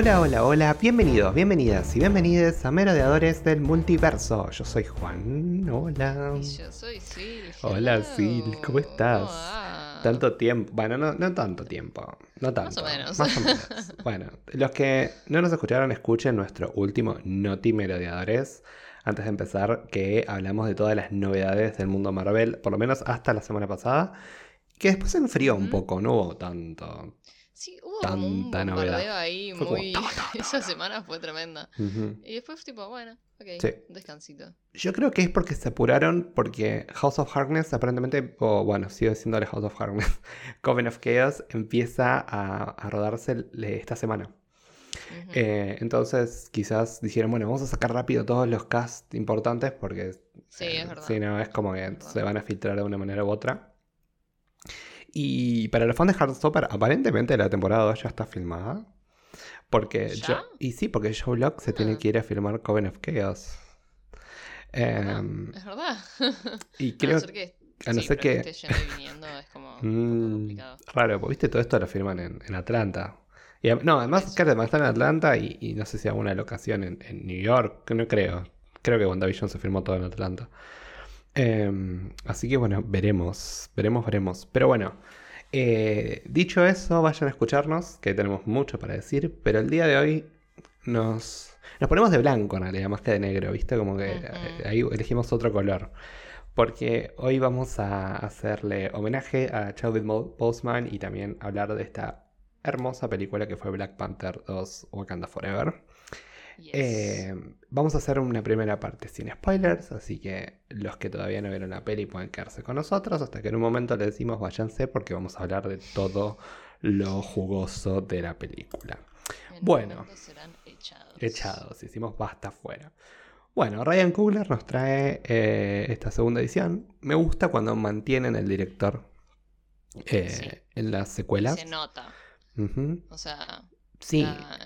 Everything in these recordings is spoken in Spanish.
Hola, hola, hola, bienvenidos, bienvenidas y bienvenidos a Merodeadores del Multiverso. Yo soy Juan, hola. Y yo soy Sil. Hola. Sil, ¿cómo estás? va? Tanto tiempo, bueno, no, no tanto tiempo, no tanto. o menos. Más o menos. Bueno, los que no nos escucharon, escuchen nuestro último Noti Merodeadores. Antes de empezar, que hablamos de todas las novedades del mundo Marvel, por lo menos hasta la semana pasada, que después se enfrió un poco, no hubo tanto. Como un Tanta novedad. ahí Fue muy... Esa semana fue tremenda. Y después tipo, bueno, ok, Sí. descansito. Yo creo que es porque se apuraron, porque House of Harkness aparentemente, o bueno, sigue siendo House of Harkness, Coven of Chaos empieza a, a rodarse esta semana. Eh, entonces quizás dijeron, bueno, vamos a sacar rápido todos los casts importantes porque sí, eh, es verdad. si no, es como que Es se van a filtrar de una manera u otra. Y para los fans de Heartstopper, aparentemente la temporada 2 ya está filmada. Porque ¿Ya? yo- y sí, porque Joe Locke se tiene Ah. que ir a filmar Coven of Chaos. Ah, Em, es verdad. y a no creo ser que, a no sí, ser que- esté yendo y viniendo es como un poco Mm, complicado. raro, porque viste, todo esto lo firman en, en Atlanta. Y, no, además, claro, está en Atlanta y, y no sé si alguna locación en, en New York, que no creo. Creo que WandaVision se firmó todo en Atlanta. Em, así que bueno, veremos, veremos, veremos. Pero bueno, eh, dicho eso, vayan a escucharnos, que tenemos mucho para decir, pero el día de hoy nos, nos ponemos de blanco en realidad, más que de negro, ¿viste? Como que eh, ahí elegimos otro color. Porque hoy vamos a hacerle homenaje a Chadwick Boseman y también hablar de esta hermosa película que fue Black Panther 2 Wakanda Forever. Yes. Eh, vamos a hacer una primera parte sin spoilers, así que los que todavía no vieron la peli pueden quedarse con nosotros hasta que en un momento le decimos váyanse porque vamos a hablar de todo lo jugoso de la película. En bueno. serán echados. Echados, hicimos basta fuera. Bueno, Ryan Coogler nos trae eh, esta segunda edición. Me gusta cuando mantienen el director eh, Sí. en las secuelas. Se nota. O sea, Sí, la-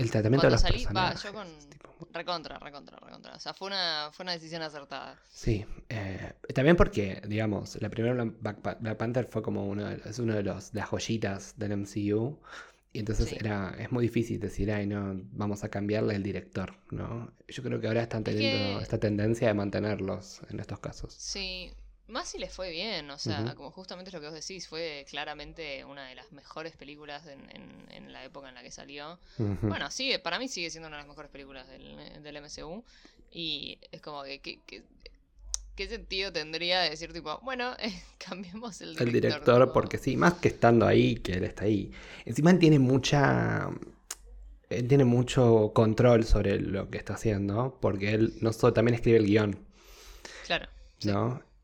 el tratamiento de cuando los salí- va, personajes. yo con- tipo, recontra, recontra, recontra. O sea, fue una, fue una decisión acertada. Sí, eh, también porque, digamos, la primera Black, Black Panther fue como uno de, es uno de los de las joyitas del MCU. Y entonces Sí. era, es muy difícil decir, ay, no, vamos a cambiarle el director, ¿no? Yo creo que ahora están teniendo que- esta tendencia de mantenerlos en estos casos. Sí, más si les fue bien, o sea, como justamente lo que vos decís, fue claramente una de las mejores películas en, en- en la época en la que salió. Bueno, sigue, para mí sigue siendo una de las mejores películas del, del MCU. Y es como que, que- que- ¿qué sentido tendría decir tipo, bueno, eh, cambiemos el director? el director, tipo? porque sí, más que estando ahí, que él está ahí. Encima él tiene mucha. Él tiene mucho control sobre lo que está haciendo, porque él no solo también escribe el guion. Claro. sí.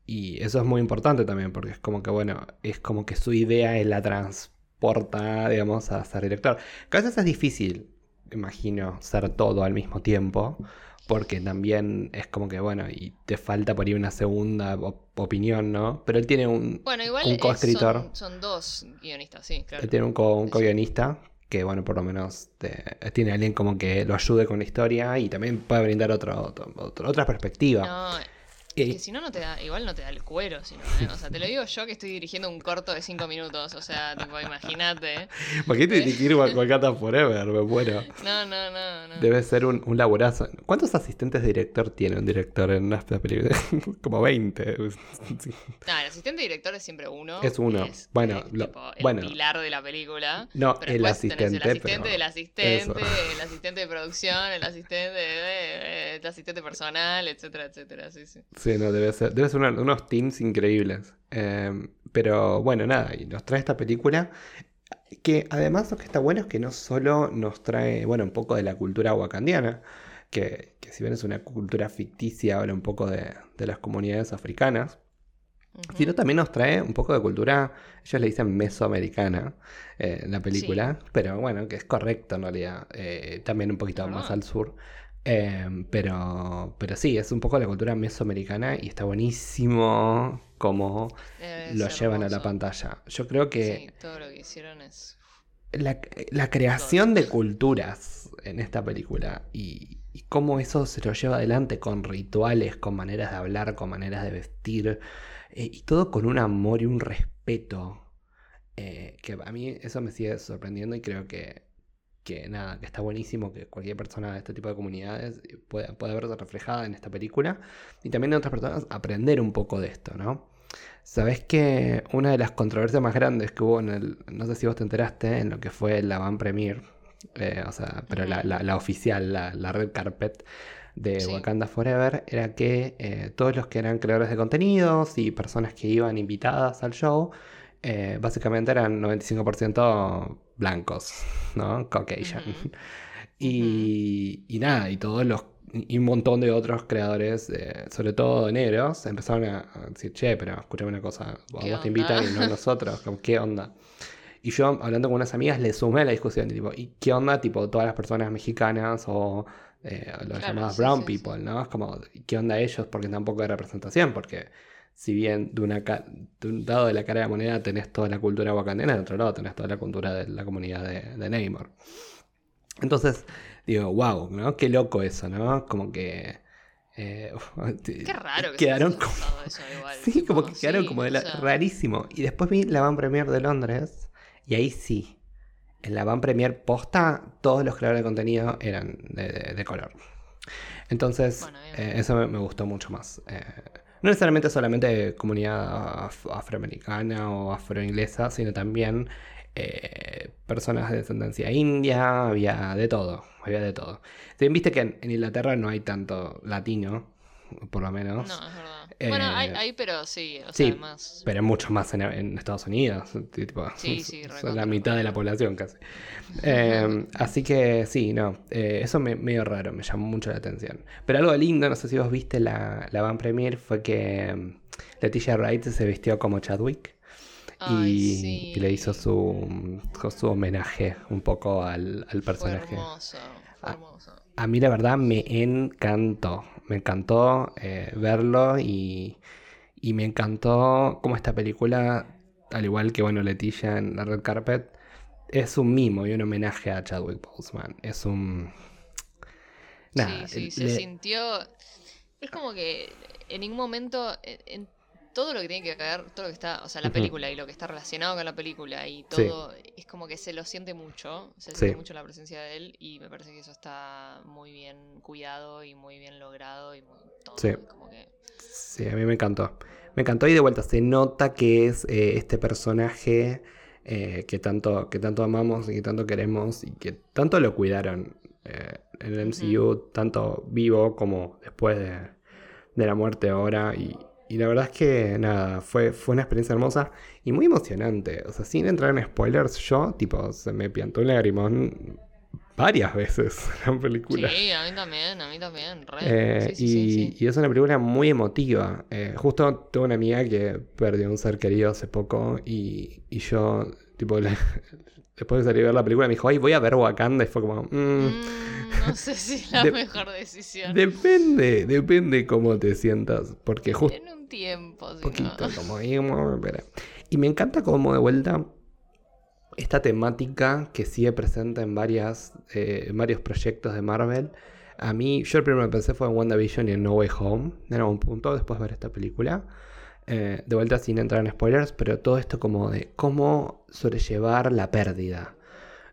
Y eso es muy importante también, porque es como que, bueno, es como que su idea él la transporta, digamos, a ser director. Que a veces es difícil, imagino, ser todo al mismo tiempo, porque también es como que, bueno, y te falta por ahí una segunda op- opinión, ¿no? Pero él tiene un, Bueno, igual un coescritor. son, son dos guionistas, sí, claro. él tiene un, co- co-guionista que, bueno, por lo menos te- tiene alguien como que lo ayude con la historia y también puede brindar otro, otro- otro- otra perspectiva. No, Que si no, no te da, igual no te da el cuero, sino, ¿eh? O sea, te lo digo yo que estoy dirigiendo un corto de cinco minutos, o sea, tipo, imagínate. ¿Por qué te tiene que ir Wak- Wakanda Forever? Muero. No, no, no, no. Debe ser un, un laburazo. ¿Cuántos asistentes de director tiene un director en una película? Como 20. No, el asistente director es siempre uno. Es uno. que Bueno, eh, lo- tipo, el bueno. pilar de la película. No, Pero el asistente. el asistente del asistente, eso. el asistente de producción, el asistente de, de- el asistente personal, etcétera, etcétera. Sí, sí. Sí, no, debe ser, debe ser una- unos teams increíbles. Eh, pero bueno, nada, y nos trae esta película. Que además lo que está bueno es que no solo nos trae, bueno, un poco de la cultura wakandiana, que, que si bien es una cultura ficticia, habla un poco de, de las comunidades africanas, sino también nos trae un poco de cultura, ellos le dicen mesoamericana eh, en la película, pero bueno, que es correcto en realidad, eh, también un poquito Es más al sur. Eh, pero, pero sí, es un poco la cultura mesoamericana y está buenísimo cómo Debe lo llevan a la pantalla. Yo creo que Sí, todo lo que hicieron es. la, la creación de culturas en esta película y, y cómo eso se lo lleva adelante con rituales, con maneras de hablar, con maneras de vestir, eh, y todo con un amor y un respeto, eh, que a mí eso me sigue sorprendiendo y creo que, que nada, que está buenísimo que cualquier persona de este tipo de comunidades pueda, pueda verse reflejada en esta película y también de otras personas aprender un poco de esto, ¿no? Sabes que una de las controversias más grandes que hubo en el, no sé si vos te enteraste, en lo que fue la Van Premier, eh, o sea, pero la, la- la oficial, la, la red carpet de Sí. Wakanda Forever, era que eh, todos los que eran creadores de contenidos y personas que iban invitadas al show, eh, básicamente eran 95% blancos, ¿no? Caucasian. Y, y nada, y todos los. Y un montón de otros creadores, eh, sobre todo negros, empezaron a, decir, che, pero escúchame una cosa, vos ¿Qué te invitan y no a nosotros, ¿qué onda? Y yo, hablando con unas amigas, le sumé a la discusión, y tipo, ¿y qué onda, tipo, todas las personas mexicanas o eh, los Claro, llamados sí, brown sí, sí. people, ¿no? Es como, ¿y ¿qué onda ellos? Porque tampoco hay representación, porque si bien de, una de un lado de la cara de la moneda tenés toda la cultura wakandina, del otro lado tenés toda la cultura de la comunidad de, de Namor. Entonces, digo, wow, ¿no? Qué loco eso, ¿no? Como que... eh, Qué raro que quedaron como... eso igual. Sí, tipo, como que quedaron sí, como de la- sea, rarísimo. Y después vi la Van Premier de Londres y ahí sí. En la Van Premier posta, todos los creadores de contenido eran de, de- de color. Entonces, Bueno, eh, eso me, me gustó mucho más. Eh, no necesariamente solamente comunidad af- afroamericana o afroinglesa, sino también eh, personas de descendencia india, había de todo, había de todo. Si bien viste que en Inglaterra no hay tanto latino, por lo menos. No, es verdad. Eh, bueno, hay, hay, pero sí, o sí, sea, más. Pero mucho más en, en Estados Unidos. Tipo, Sí, sí, son la mitad de la población casi. Eh, así que sí, no. eh, eso me medio raro, me llamó mucho la atención. Pero algo lindo, no sé si vos viste la, la Van Premier, fue que mm, Leticia Wright se vistió como Chadwick. Ay, y, sí. y le hizo su, su homenaje un poco al, al Fue personaje. hermoso, fue Ah, hermoso. A mí la verdad me encantó. Me encantó eh, verlo y, y me encantó cómo esta película, al igual que bueno Leticia en la Red Carpet, es un mimo y un homenaje a Chadwick Boseman. Es un... Nada, sí, sí, se sintió. Es como que en ningún momento. En, en todo lo que tiene que ver, todo lo que está. O sea, la película y lo que está relacionado con la película y Sí. todo. Es como que se lo siente mucho. Se Sí. siente mucho la presencia de él. Y me parece que eso está muy bien cuidado y muy bien logrado. Y muy, todo. Sí. como que. Sí, a mí me encantó. Me encantó y de vuelta se nota que es eh, este personaje eh, que, tanto, que tanto amamos y que tanto queremos y que tanto lo cuidaron eh, en el MCU, tanto vivo como después de, de la muerte ahora. Y, y la verdad es que nada, fue, fue una experiencia hermosa y muy emocionante. O sea, sin entrar en spoilers, yo, tipo, se me piantó un lagrimón varias veces en la película. Sí, a mí también, a mí también. Re. Eh, Sí, sí, y, sí, sí. y es una película muy emotiva. Eh, justo tuve una amiga que perdió un ser querido hace poco y, y yo, tipo, le- después de salir a ver la película me dijo, ay, voy a ver Wakanda y fue como, "Mm, Mm, no sé si es la de- mejor decisión. depende, depende cómo te sientas, porque justo En un tiempo, si poquito, no. como, y, me encanta como de vuelta esta temática que sigue presente en, varias, eh, en varios proyectos de Marvel. A mí, yo el primero que pensé fue en WandaVision y en No Way Home, en algún punto, después de ver esta película. Eh, de vuelta sin entrar en spoilers, pero todo esto como de cómo sobrellevar la pérdida,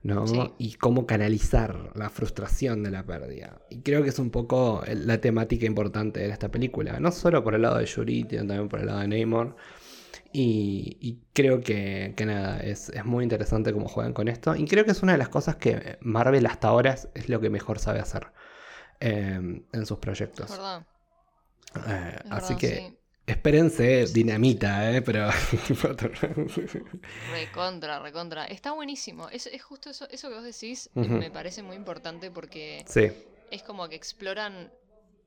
¿no? Sí. Y cómo canalizar la frustración de la pérdida. Y creo que es un poco la temática importante de esta película, no solo por el lado de Yuri, sino también por el lado de Namor. Y, y creo que, que nada, es, es muy interesante cómo juegan con esto. Y creo que es una de las cosas que Marvel hasta ahora es, es lo que mejor sabe hacer eh, en sus Es proyectos. verdad. Eh, es así verdad, que sí. Espérense dinamita, eh, pero... Recontra, recontra. Está buenísimo. Es, es justo eso, eso que vos decís, Ujú. me parece muy importante porque sí, es como que exploran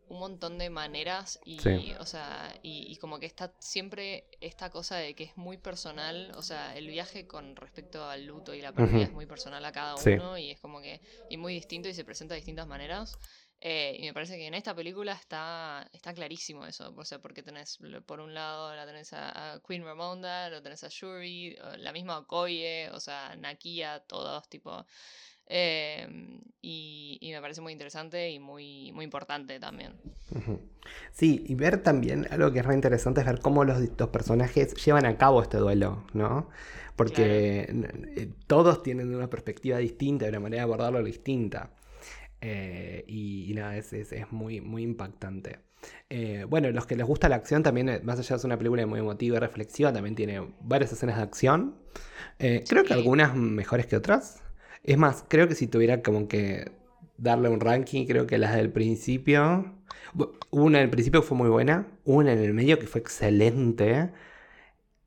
un montón de maneras y, Sí. o sea, y, y como que está siempre esta cosa de que es muy personal, o sea, el viaje con respecto al luto y la pérdida es muy personal a cada Sí. uno y es como que, y muy distinto y se presenta de distintas maneras. Eh, y me parece que en esta película está, está clarísimo eso, o sea, porque tenés por un lado la tenés a, a Queen Ramonda, lo tenés a Shuri, la misma Okoye, o sea, Nakia, todos tipo... Eh, y, y me parece muy interesante y muy, muy importante también. Sí, y ver también algo que es re interesante es ver cómo los distintos personajes llevan a cabo este duelo, ¿no? Porque eh, todos tienen una perspectiva distinta, una manera de abordarlo distinta. Eh, y, y nada, es, es- es muy, muy impactante. Eh, bueno, los que les gusta la acción también, eh, más allá de ser una película muy emotiva y reflexiva, también tiene varias escenas de acción. Eh, creo que algunas mejores que otras. Es más, creo que si tuviera como que darle un ranking, creo que las del principio. Una del principio fue muy buena, una en el medio que fue excelente.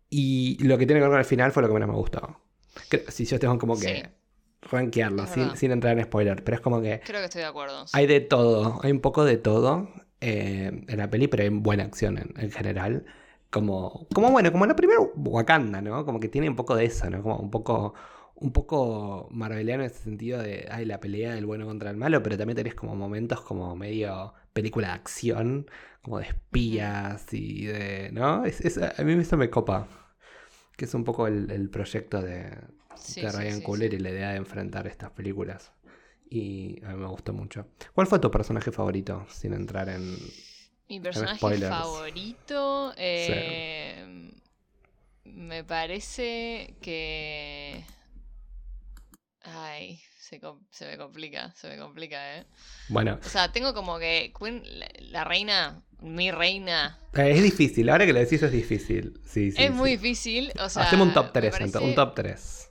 Y lo que tiene que ver con el final fue lo que menos me gustó. Creo- si yo tengo como que Sí. Rankearlo, sin, sin entrar en spoiler, pero es como que Creo que estoy de acuerdo. sí. hay de todo, hay un poco de todo eh, en la peli, pero hay buena acción en, en general. Como, como bueno, como la primera Wakanda, ¿no? Como que tiene un poco de eso, ¿no? Como un poco, un poco marveliano en ese sentido de, ay, la pelea del bueno contra el malo, pero también tenés como momentos como medio película de acción, como de espías y de, ¿no? Es, es- a mí eso me copa, que es un poco el, el proyecto de, Sí, de Ryan sí, Coogler y la idea de enfrentar estas películas. Y a mí me gustó mucho. ¿Cuál fue tu personaje favorito? Sin entrar en. Mi personaje favorito. eh, Me parece que. Ay, se, se me complica, se me complica, ¿eh? Bueno, O sea, tengo como que Queen, la, la reina, mi reina, eh, es difícil. Ahora que lo decís es difícil. Sí, sí. es sí. muy difícil. O sea, Hacemos un top me 3, parece- un top 3.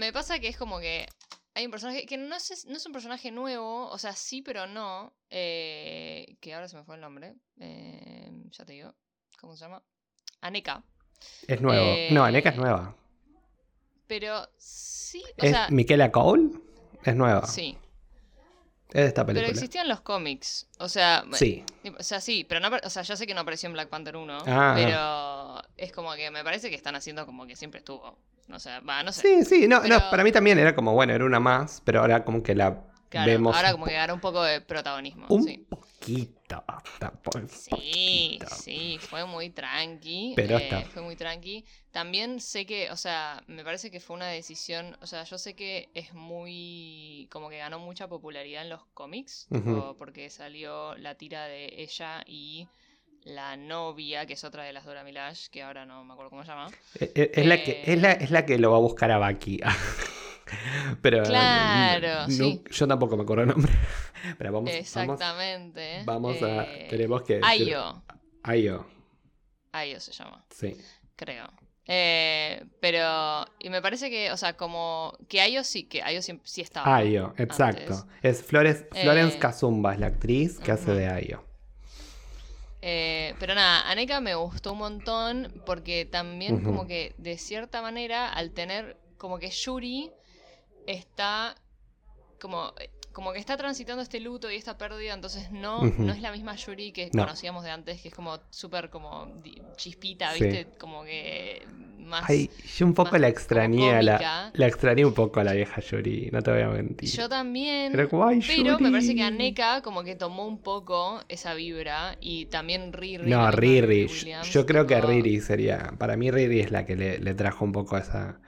Me pasa que es como que hay un personaje que no es, no es un personaje nuevo, o sea, sí, pero no. eh, que ahora se me fue el nombre. eh, ya te digo. ¿Cómo se llama? Aneka. Es nuevo. Eh, No, Aneka es nueva. Pero sí, o ¿Es sea, Michaela Cole? Es nueva. sí. Es de esta Pero película. existían los cómics. O sea, Sí. o sea, sí, pero no, o sea, ya sé que no apareció en Black Panther 1, Ah. pero es como que me parece que están haciendo como que siempre estuvo. O sea, va, no sé. Sí, sí. No, Pero- no, para mí también era como, bueno, era una más, pero ahora como que la Claro, vemos ahora como que agarra un poco de protagonismo. Un sí. poquito. tampoco Sí, poquito. sí, fue muy tranqui. Pero eh, está. Fue muy tranqui. También sé que, o sea, me parece que fue una decisión, o sea, yo sé que es muy, como que ganó mucha popularidad en los cómics, porque salió la tira de ella y la novia, que es otra de las Dora Milaje, que ahora no me acuerdo cómo se llama. Eh, eh, Es, la que, es, la, Eh. es la que lo va a buscar a Baki. Pero Claro, no- sí. yo tampoco me acuerdo el nombre. Pero vamos, vamos, Exactamente. vamos a. eh, Tenemos que. Ayo. Ayo, Ayo se llama. sí. creo. Eh, pero, y me parece que, o sea, como que Ayo sí, que Ayo sí, sí estaba. Ayo, exacto. antes. Es Flores, Florence Eh, Kazumba, es la actriz que hace de Ayo. Eh, pero nada, Aneka me gustó un montón porque también como que de cierta manera al tener como que Yuri está como como que está transitando este luto y esta pérdida, entonces no, no es la misma Yuri que No. conocíamos de antes, que es como súper como chispita, Sí. ¿viste? Como que más... Ay, yo un poco la extrañé a la, la extrañé un poco a la vieja Yuri, no te voy a mentir. Yo también. Era como, "Ay, Pero me parece que Yuri". Aneka como que tomó un poco esa vibra y también Riri. No, Riri. Williams, Yo creo que Riri sería. Para mí, Riri es la que le, le trajo un poco esa.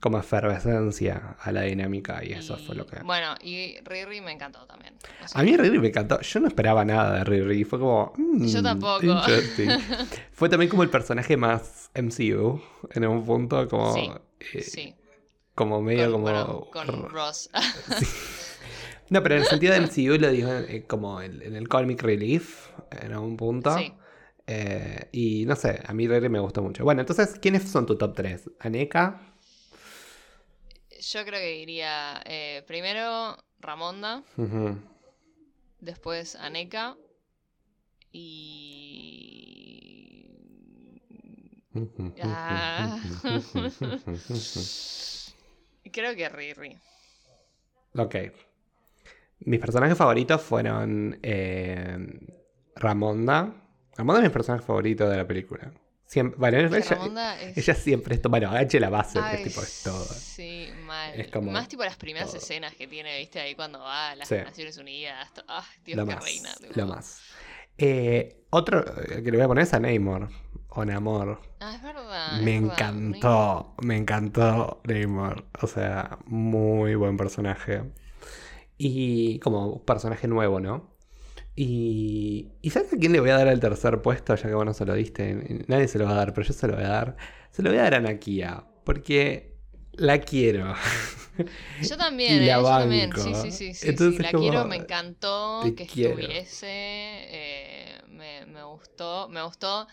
Como efervescencia a la dinámica y eso y- fue lo que. Bueno, y Riri me encantó también. O sea, A mí Riri me encantó. Yo no esperaba nada de Riri. Fue como. mm, Yo tampoco. fue también como el personaje más MCU en un punto, como. Sí, eh, sí. Como medio Con, como. bueno, con Ross. No, pero en el sentido de MCU lo digo eh, como en, en el Comic Relief, en un punto. Sí. Eh, y no sé, a mí Riri me gustó mucho. Bueno, entonces, ¿quiénes son tu top 3? Aneka. Yo creo que iría eh, primero Ramonda, después Aneka y. Ah. Creo que Riri. ok. Mis personajes favoritos fueron eh, Ramonda. Ramonda es mi personaje favorito de la película. Siempre, bueno, Es ella, Ramonda es. ella siempre es. to- Bueno, H la base, Ay, que tipo es todo. Sí, mal. Es como Más tipo las primeras todo. escenas que tiene, viste, ahí cuando va a las Sí. Naciones Unidas. Ah, Dios, Lo qué más. reina. tipo. Lo más. Eh, otro eh, que le voy a poner es a Namor. O Namor. Ah, es verdad. Me es verdad. encantó, me encantó Namor. O sea, muy buen personaje. Y como personaje nuevo, ¿no? Y, ¿Y sabes a quién le voy a dar el tercer puesto? Ya que vos no se lo diste. Nadie se lo va a dar, pero yo se lo voy a dar. Se lo voy a dar a Nakia. Porque la quiero. Yo también, Y eh, la yo también. Sí, sí, sí. sí, Entonces, sí. La como, quiero, me encantó que quiero. estuviese. eh, me, me gustó. Me gustó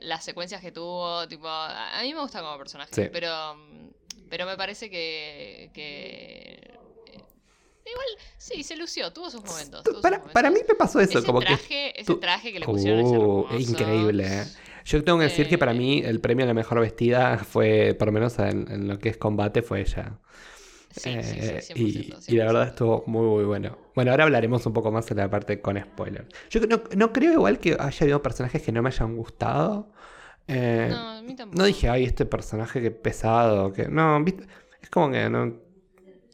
las secuencias que tuvo. Tipo, a mí me gusta como personaje. Sí. Pero, pero me parece que. que eh, Igual, sí, se lució, tuvo sus momentos. tuvo sus Para, momentos. para mí me pasó eso, ese como que traje, ese tú- traje que le pusieron es Uh, hermoso. es increíble. ¿Eh? Yo tengo que decir que para Eh. mí el premio a la mejor vestida fue, por lo menos en, en lo que es combate, fue ella. Sí, sí, Eh, sí, y, 100%, y la verdad 100%. estuvo muy, muy bueno. Bueno, ahora hablaremos un poco más en la parte con spoilers. Yo no, no creo igual que haya habido personajes que no me hayan gustado. Eh, No, a mí tampoco. no dije, ay, este personaje que pesado, que... No, ¿viste? es como que no...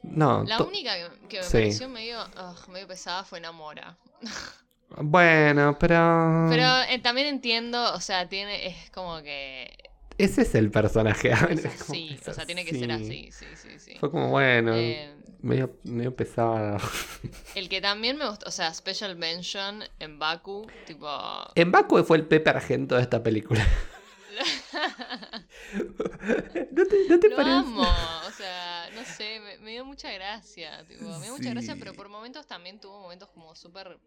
No, La única que, que me pareció medio, medio pesada fue Namora. bueno, pero... Pero eh, también entiendo, o sea, tiene, es como que Ese es el personaje. es así, es o sea, tiene que ser así, sí, sí, sí. Fue como, bueno, Eh, medio, medio pesado. el que también me gustó, o sea, Special Mention en Baku, tipo... En Baku fue el Pepe Argento de esta película. ¿No te, no te Lo parece? amo, o sea, no sé, me, me dio mucha gracia, tipo, me dio mucha gracia, Sí. pero por momentos también tuvo momentos como súper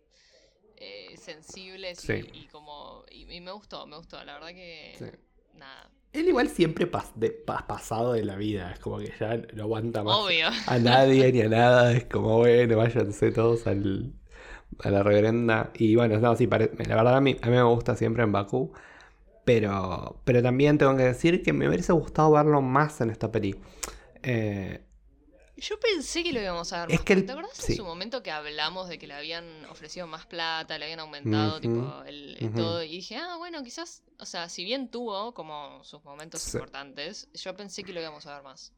eh, sensibles y- Sí. y, como... Y, y me gustó, me gustó, la verdad que... Sí. Nada, Él igual siempre pas- de, pa- pasado de la vida. Es como que ya no aguanta más obvio. a nadie ni a nada. Es como, bueno, váyanse todos al, a la reverenda. Y bueno, no, sí, la verdad a mí, a mí me gusta siempre en Bakú. Pero, pero también tengo que decir que me hubiese gustado verlo más en esta peli. Eh, Yo pensé que lo íbamos a ver Es más. que el- ¿Te acordás sí. en su momento que hablamos de que le habían ofrecido más plata, le habían aumentado Ujú, tipo el, todo? Y dije, ah, bueno, quizás, o sea, si bien tuvo como sus momentos Sí. importantes, yo pensé que lo íbamos a ver más.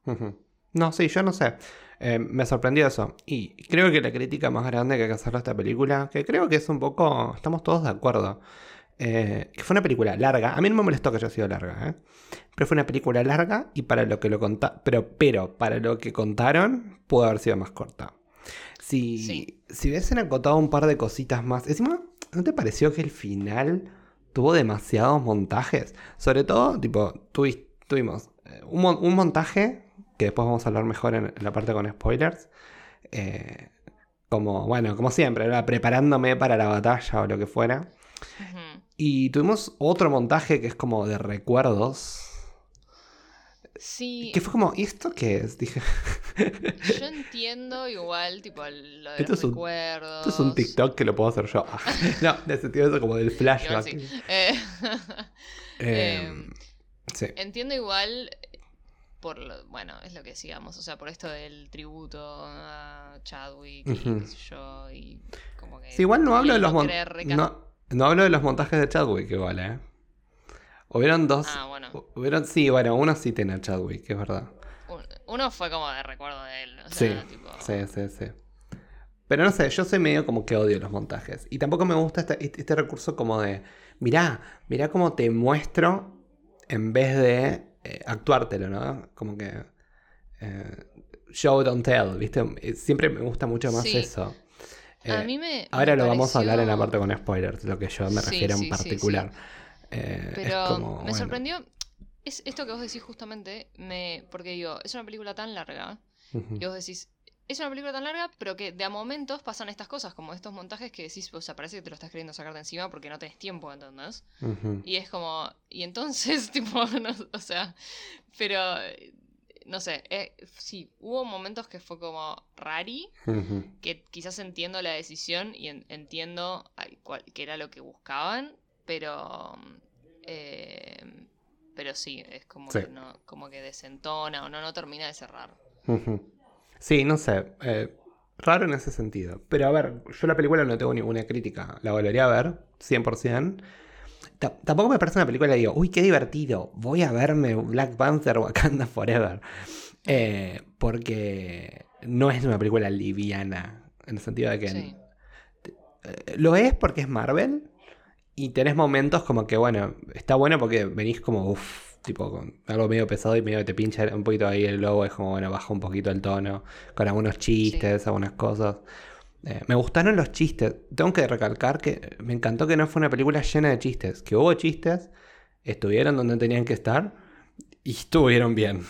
No, sí, yo no sé. Eh, me sorprendió eso. Y creo que la crítica más grande que hay que hacerle a esta película, que creo que es un poco. Estamos todos de acuerdo. Eh, que fue una película larga. A mí no me molestó que haya sido larga, ¿eh? Pero fue una película larga y para lo que lo conta pero, pero para lo que contaron, pudo haber sido más corta. Si, Sí. si hubiesen acotado un par de cositas más. Encima, ¿no te pareció que el final tuvo demasiados montajes? Sobre todo, tipo, tuvi- tuvimos eh, un, mon- un montaje, que después vamos a hablar mejor en, la parte con spoilers. eh, como, bueno, como siempre, ¿verdad? preparándome para la batalla o lo que fuera. Ujú. Y tuvimos otro montaje que es como de recuerdos. Sí, Que fue como, ¿y esto qué es? Dije, yo entiendo igual, tipo, lo de Esto los es un- recuerdos. esto es un TikTok que lo puedo hacer yo. No, en el sentido de eso como del flashback. Sí. Eh, Eh, Em, sí. Entiendo igual por lo, bueno, es lo que decíamos, o sea, por esto del tributo a Chadwick y qué sé yo, y como que Sí, igual no hablo de los no, no hablo de los montajes de Chadwick igual, ¿eh? Hubieron dos. Ah, bueno. Hubieron, sí, bueno, uno sí tiene a Chadwick, es verdad. Un- Uno fue como de recuerdo de él, o Sí, sea, tipo, sí, sí, sí. Pero no sé, yo soy medio como que odio los montajes. Y tampoco me gusta este, este- este recurso como de, mirá, mirá cómo te muestro en vez de eh, actuártelo, ¿no? Como que... eh, show, don't tell, ¿viste? Eh, Siempre me gusta mucho más Sí. eso. A Eh, mí me Ahora me lo vamos a hablar en la parte con spoilers, lo que yo me Sí, refiero sí, en sí, particular. Eh, es Pero como, me bueno. sorprendió es esto que vos decís justamente, me porque digo, es una película tan larga y vos decís, es una película tan larga, pero que de a momentos pasan estas cosas, como estos montajes que decís, o sea, parece que te lo estás queriendo sacar de encima porque no tenés tiempo, ¿entendés? Y es como, y entonces, tipo, no, o sea, pero, eh, no sé, eh, sí, hubo momentos que fue como rari, que quizás entiendo la decisión y en- entiendo ay, cuál- que era lo que buscaban, pero, eh, pero sí, es como, Sí. Que no, como que desentona o no, no termina de cerrar. Sí, no sé. eh, raro en ese sentido. Pero a ver, yo la película no tengo ninguna crítica. La volvería a ver, 100%. Ta- tampoco me parece una película que digo, uy, qué divertido. Voy a verme Black Panther Wakanda Forever. Eh, porque no es una película liviana. En el sentido de que Sí. eh, lo es porque es Marvel. Y tenés momentos como que, bueno, está bueno porque venís como, uff, tipo con algo medio pesado y medio que te pincha un poquito ahí el lobo, es como, bueno, baja un poquito el tono, con algunos chistes, algunas cosas. Eh, me gustaron los chistes. Tengo que recalcar que me encantó que no fue una película llena de chistes, que hubo chistes, estuvieron donde tenían que estar y estuvieron bien.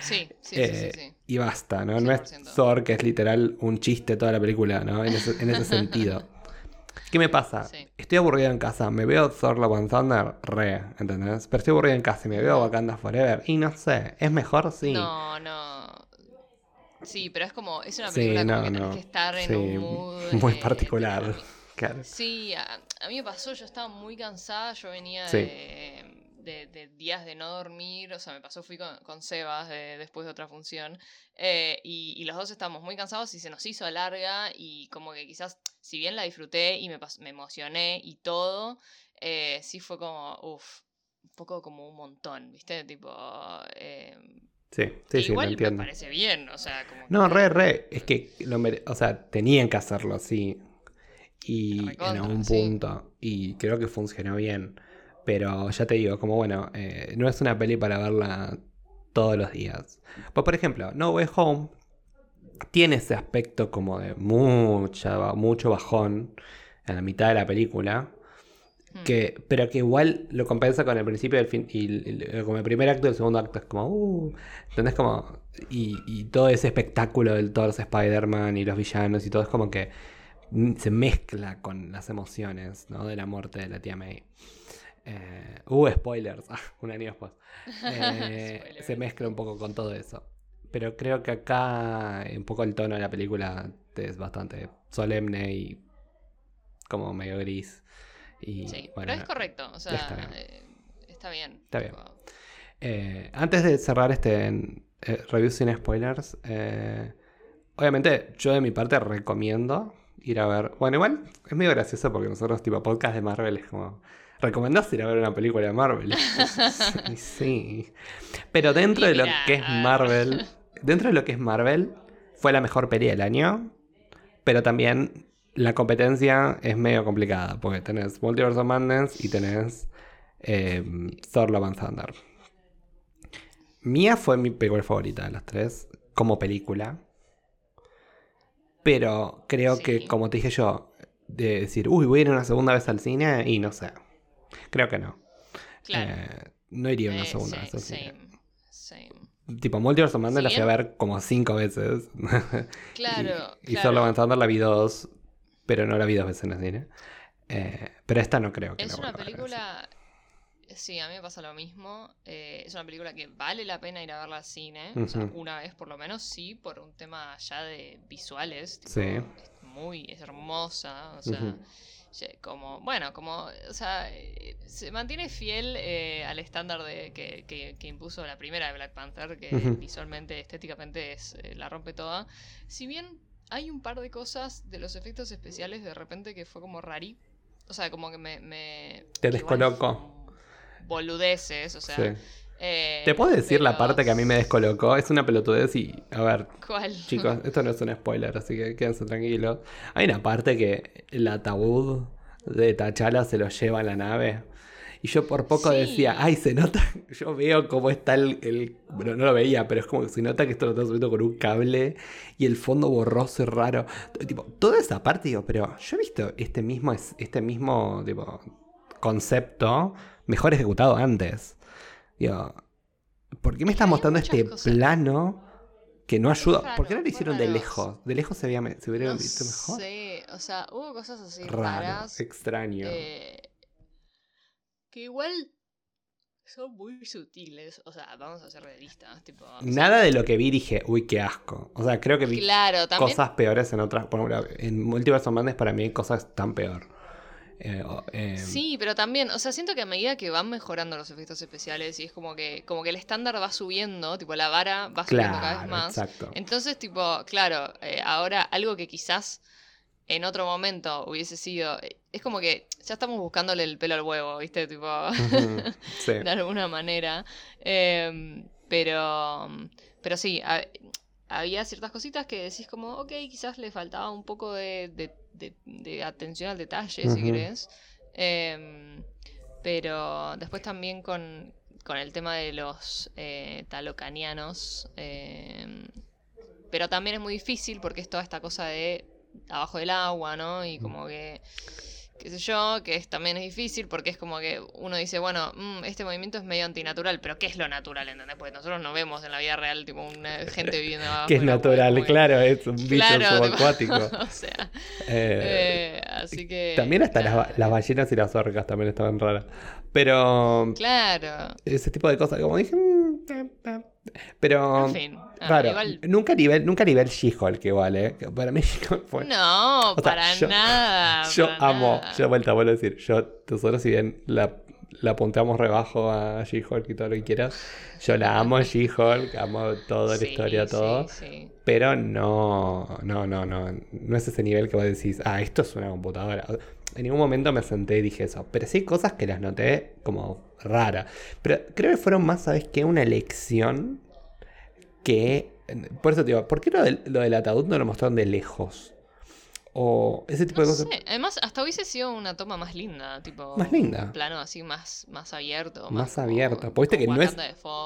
Sí, sí, sí, sí, Eh, Y basta, ¿no? No es 100%. Thor, que es literal un chiste toda la película, ¿no? En ese, en ese sentido. ¿Qué me pasa? Sí. Estoy aburrido en casa, me veo Thor Love and Thunder, re, ¿entendés? Pero estoy aburrido en casa y me veo Wakanda Forever. Y no sé, ¿es mejor? Sí. No, no. Sí, pero es como, es una Sí, película no, que tenés no. que estar en Sí, un mood muy particular. Claro. Sí, a, a mí me pasó, yo estaba muy cansada, yo venía Sí. de, de- de días de no dormir, o sea, me pasó, fui con, con Sebas de- después de otra función, eh, y, y los dos estábamos muy cansados y se nos hizo larga y como que quizás, si bien la disfruté y me, pas- me emocioné y todo, eh, sí fue como, uff, un poco como un montón, ¿viste? Tipo... eh, Sí, que sí, sí, lo igual me entiendo. parece bien, o sea, como... No, que- re, re. Es que, lo mere- o sea, tenían que hacerlo así. Y en algún sí. punto. Y creo que funcionó bien. Pero ya te digo, como bueno, eh, no es una peli para verla todos los días. Pues, por ejemplo, No Way Home tiene ese aspecto como de mucha, mucho bajón en la mitad de la película. Hmm. Que, pero que igual lo compensa con el principio del fin y, el- el- como el primer acto y el segundo acto es como uh, ¿entendés? como y, y todo ese espectáculo del Thor Spider-Man y los villanos y todo es como que se mezcla con las emociones ¿no? de la muerte de la tía May Eh, uh spoilers ah, un año después Eh, se mezcla un poco con todo eso pero creo que acá un poco el tono de la película es bastante solemne y como medio gris y Sí, bueno, pero es correcto, o sea, está bien. eh, está bien. Está bien. Eh, antes de cerrar este eh, review sin spoilers, obviamente yo de mi parte recomiendo ir a ver. Bueno, igual es medio gracioso porque nosotros, tipo podcast de Marvel, es como. ¿Recomendás ir a ver una película de Marvel? sí, sí. Pero dentro de lo que es. Marvel, dentro de lo que es Marvel, fue la mejor peli del año. Pero también la competencia es medio complicada porque tenés Multiverse of Madness y tenés eh, Thor Love and Thunder. Mía fue mi película favorita de las tres, como película. Pero creo que, como te dije yo, de decir, uy, voy a ir una segunda vez al cine, y no sé. Creo que no. claro. Eh, no iría una eh, segunda vez al cine. same, same. Tipo, Multiverse of Madness la fui a ver como cinco veces. Claro, y, y claro. Love and Thunder la vi dos, pero no la vi dos veces en el cine. Eh, pero esta no creo que Es una película. Sí, a mí me pasa lo mismo. eh, es una película que vale la pena ir a verla al cine. o sea, una vez por lo menos, sí, por un tema ya de visuales. tipo, Sí. Es muy. Es hermosa. O sea. Como, bueno, como, o sea, eh, se mantiene fiel eh, al estándar de, que, que- que impuso la primera de Black Panther, que visualmente, estéticamente es, eh, la rompe toda. Si bien hay un par de cosas de los efectos especiales de repente que fue como rari. O sea, como que me. me Te f- Boludeces, o sea. Sí. eh, ¿Te puedo decir la parte que a mí me descolocó? Es una pelotudez y, a ver, ¿Cuál? chicos, esto no es un spoiler, así que quédense tranquilos. Hay una parte que el ataúd de T'Challa se lo lleva a la nave. Y yo por poco Sí. decía, ay, se nota, yo veo cómo está el, el- Bueno, no lo veía, pero es como que se nota que esto lo está subiendo con un cable y el fondo borroso y raro. Tipo, toda esa parte, digo, pero yo he visto este mismo, es- este mismo tipo, concepto mejor ejecutado antes. Digo, ¿por qué me Es estás mostrando este cosas. plano que no ayuda? raro, ¿Por qué no lo hicieron de lejos? De lejos se, veía, se hubiera No visto mejor. sé, o sea, hubo cosas así Raro, raras. extraño. eh, que igual son muy sutiles. O sea, vamos a ser realistas. Tipo, Nada de lo que vi dije, uy, qué asco. O sea, creo que vi Claro, también. cosas peores en otras. Por ejemplo, en Multiverse of Madness para mí hay cosas tan peor. Eh, eh, Sí, pero también, o sea, siento que a medida que van mejorando los efectos especiales y es como que, como que el estándar va subiendo, tipo la vara va subiendo cada vez más. exacto. Entonces, tipo, claro, eh, ahora algo que quizás en otro momento hubiese sido. eh, Es como que ya estamos buscándole el pelo al huevo, ¿viste? Tipo. Sí. de alguna manera. Em, pero, pero sí, ha- había ciertas cositas que decís como, ok, quizás le faltaba un poco de, de- de- de atención al detalle, si querés. Em, pero después también con, con el tema de los eh, talocanianos. eh, pero también es muy difícil porque es toda esta cosa de abajo del agua, ¿no? Y como que, qué sé yo, que es, también es difícil porque es como que uno dice, bueno, mm, este movimiento es medio antinatural, pero ¿qué es lo natural? ¿Entendés? Porque nosotros no vemos en la vida real, tipo, una gente viviendo abajo Que es agua, natural, que- claro, es un bicho Claro, subacuático. o sea, Eh, eh, así que... también hasta las, las ballenas y las orcas también estaban raras. Pero Claro. ese tipo de cosas, como dije. Pero. En fin. ah, Claro, igual- nunca a nivel, nunca a nivel She-Hulk igual, ¿eh? Para mí She-Hulk fue... No, O sea, para yo- nada. Yo para amo, nada. yo vuelta, vuelvo a decir, yo, nosotros si bien la, la apuntamos rebajo a She-Hulk y todo lo que quieras, yo la amo a She-Hulk, amo toda la Sí, historia, todo, sí. pero no, no, no, no, no es ese nivel que vos decís, ah, esto es una computadora. En ningún momento me senté y dije eso, pero sí hay cosas que las noté como rara. Pero creo que fueron más, ¿sabes qué? Una elección que... Por eso te digo, ¿por qué lo del, lo del ataúd no lo mostraron de lejos? O ese tipo No de cosas... sé, Además, hasta hubiese sido una toma más linda, tipo. Más linda. Un plano así más, más abierto. Más abierto. Porque viste que no es-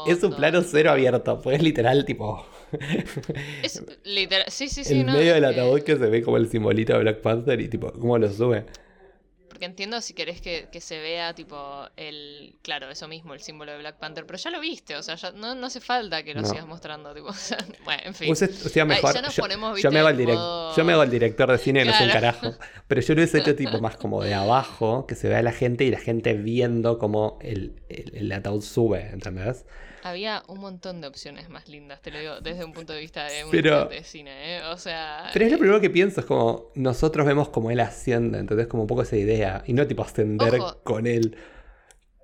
Es un plano cero abierto, pues es literal tipo... Es literal. Sí, sí, sí. el no, medio del que- ataúd que se ve como el simbolito de Black Panther y tipo, cómo lo sube. Porque entiendo si querés que, que se vea, tipo, el. Claro, eso mismo, el símbolo de Black Panther. Pero ya lo viste, o sea, ya no, no hace falta que lo No. sigas mostrando, tipo. o sea, bueno, en fin. Hubiese- o sea, mejor. ya nos yo, ponemos, yo me hago el modo- yo me hago el director de cine, no sé un Claro. carajo. Pero yo lo hubiese hecho tipo más como de abajo, que se vea la gente y la gente viendo cómo el, el, el ataúd sube, ¿entendés? Había un montón de opciones más lindas, te lo digo, desde un punto de vista de un Pero- estudiante de cine, ¿eh? O sea. Pero es lo eh, primero que pienso, es como nosotros vemos como él asciende, ¿entendés? Como un poco esa idea. Y no tipo ascender Ojo. con él.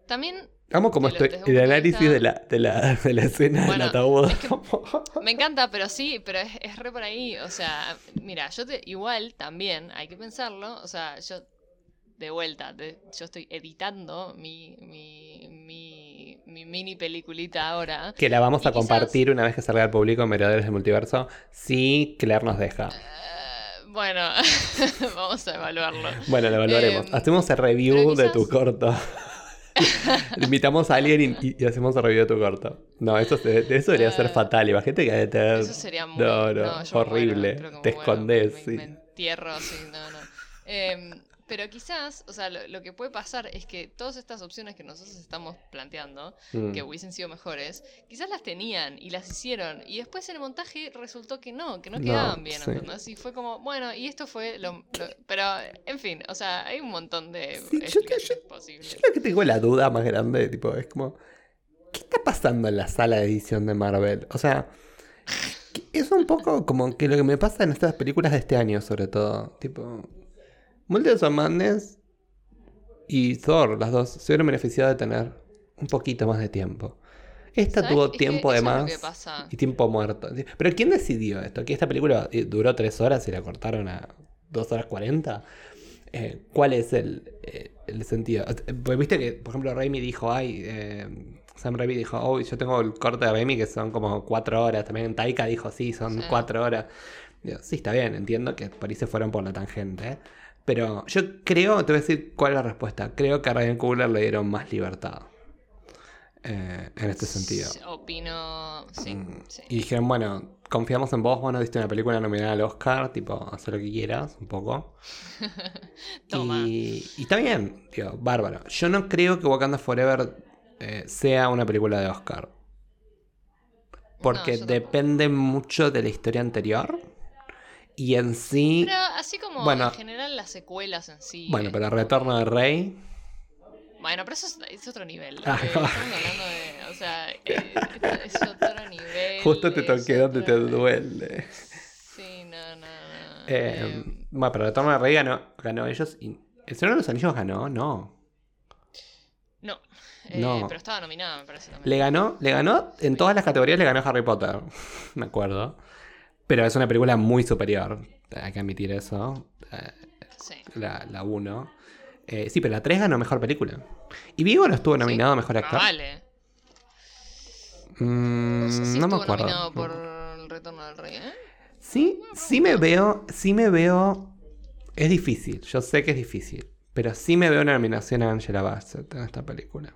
También Amo como estoy. El de análisis vista- de la, de la, de la escena Bueno, del ataúd. es que- como- Me encanta, pero sí, pero es, es re por ahí. O sea, mira, yo te, igual también hay que pensarlo. O sea, yo de vuelta, de- yo estoy editando mi, mi, mi, mi mini peliculita ahora. Que la vamos Y a quizás- compartir una vez que salga al público en Merodeadores del Multiverso. Si Claire nos deja. Eh, bueno, vamos a evaluarlo. Bueno, lo evaluaremos. Em, hacemos el review de tu corto. Invitamos a alguien y, y hacemos el review de tu corto. No, eso, se- eso debería ser Eh, fatal. Imagínate que te... Eso sería muy. No, no, muero, horrible. Te muero, escondés, me, sí. me entierro así, no, no. Em, pero quizás, o sea, lo, lo que puede pasar es que todas estas opciones que nosotros estamos planteando, Mm. que hubiesen sido mejores, quizás las tenían y las hicieron. Y después en el montaje resultó que no, que no No, quedaban bien, sí. ¿entendés? Y fue como, bueno, y esto fue lo. lo- pero, en fin, o sea, hay un montón de Sí, yo- explicaciones posibles. Yo lo que tengo la duda más grande, tipo, es como, ¿qué está pasando en la sala de edición de Marvel? O sea, es un poco como que lo que me pasa en estas películas de este año, sobre todo. Tipo, Of Madness y Thor, las dos, se hubieran beneficiado de tener un poquito más de tiempo. Esta ¿Sabes? tuvo Es que tiempo de eso es lo más pasa. y tiempo muerto. Pero ¿quién decidió esto? ¿Que esta película eh, duró tres horas y la cortaron a dos horas cuarenta? Eh, ¿Cuál es el, eh, el sentido? Pues viste que, por ejemplo, Raimi dijo, ay, eh, Sam Raimi dijo, oh, yo tengo el corte de Raimi que son como cuatro horas. También Taika dijo, sí, son Sí. cuatro horas. Digo, sí, está bien, entiendo que por ahí se fueron por la tangente. Pero yo creo, te voy a decir cuál es la respuesta. Creo que a Ryan Coogler le dieron más libertad. eh, en este sentido. Opino. Sí, Mm, sí. Y dijeron, bueno, confiamos en vos, vos nos diste una película nominada al Oscar, tipo, haz lo que quieras, un poco. Toma. Y, y está bien, tío, bárbaro. Yo no creo que Wakanda Forever eh, sea una película de Oscar. Porque depende mucho de la historia anterior. Y en sí. Pero así como Bueno. en general las secuelas en sí. bueno, pero como Retorno del Rey. Bueno, pero eso es, es otro nivel. Ah, eh, estamos hablando de. O sea, eh, es otro nivel. Justo te toqué donde te duele. Sí, no, no, no. Eh, eh, bueno, pero Retorno del Rey ganó, ganó ellos. Y... ¿El Señor de los Anillos ganó? No. no. Eh, no. Pero estaba nominada, me parece también. Le ganó, le ganó, en todas las categorías le ganó Harry Potter, me acuerdo. Pero es una película muy superior, hay que admitir eso. Eh, Sí. La, la 1. Eh, sí, pero la 3 ganó mejor película. ¿Y Vigo no estuvo nominado a mejor Ah, actor? vale. Mm, No sé si no me estuvo acuerdo. nominado por El Retorno del Rey, ¿eh? Sí, sí me veo, sí me veo. Es difícil, yo sé que es difícil. Pero sí me veo una nominación a Angela Bassett en esta película.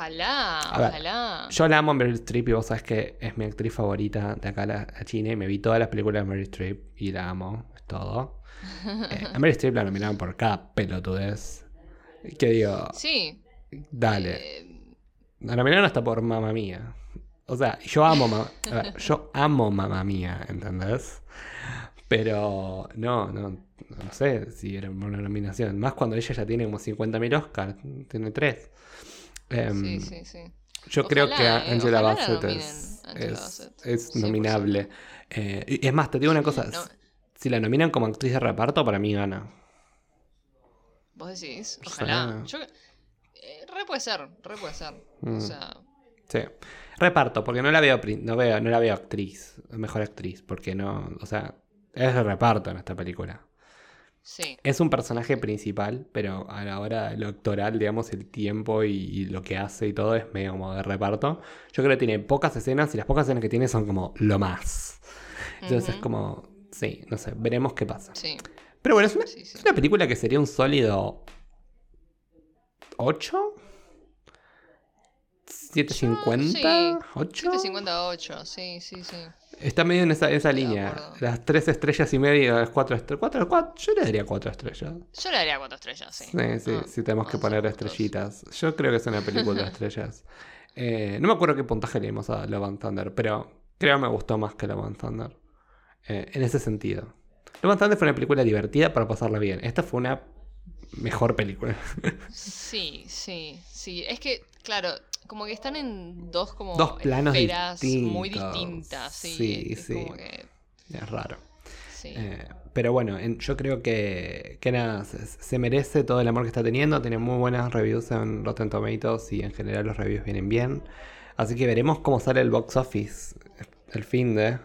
Ojalá, A ver, ojalá. Yo la amo a Meryl Streep y vos sabés que es mi actriz favorita de acá a, la, a China y me vi todas las películas de Meryl Streep y la amo, es todo. Eh, a Meryl Streep la nominaron por cada pelotudez. Que digo, Sí. dale. eh, La nominaron hasta por Mamma Mía. O sea, yo amo ver, yo amo Mamma Mía, ¿entendés? Pero no, no, no sé si era una nominación. Más cuando ella ya tiene como 50.000 Oscars, tiene 3. sí, sí, sí. Yo creo que eh, Angela Bassett es, Angela es, Bassett, es 100%. nominable. Eh, y es más, te digo una cosa. No, Si la nominan como actriz de reparto, para mí gana. vos decís, ojalá. Yo, eh, re puede ser, re puede ser. Mm. O sea, Sí. Reparto, porque no la veo, no veo, no la veo actriz, mejor actriz, porque no, o sea, es de reparto en esta película. Sí. Es un personaje principal, pero a la hora de lo actoral, digamos, el tiempo y, y lo que hace y todo es medio como de reparto. Yo creo que tiene pocas escenas y las pocas escenas que tiene son como lo más. Entonces es como, sí, no sé, veremos qué pasa. Sí, Pero bueno, es una, sí, sí. es una película que sería un sólido 8. 750, 8. 758, sí, sí, sí. Está medio en esa, esa línea. Las 3 estrellas y media, las 4 estrellas. yo le daría 4 estrellas. Yo le daría cuatro estrellas, sí. Sí, sí, Ah, sí, tenemos que vamos a poner estrellitas. Yo creo que es una película de estrellas. Eh, no me acuerdo qué puntaje le dimos a Love and Thunder, pero creo que me gustó más que Love and Thunder. Eh, en ese sentido. Love and Thunder fue una película divertida para pasarla bien. Esta fue una mejor película. Sí, sí, sí. Es que, claro, como que están en dos como Dos planos esferas muy distintos. distintas, sí. Sí, es sí. como que, es raro. sí. Eh, pero bueno, en- yo creo que, que nada, se, se merece todo el amor que está teniendo. Tiene muy buenas reviews en Rotten Tomatoes y en general los reviews vienen bien. Así que veremos cómo sale el box office el fin de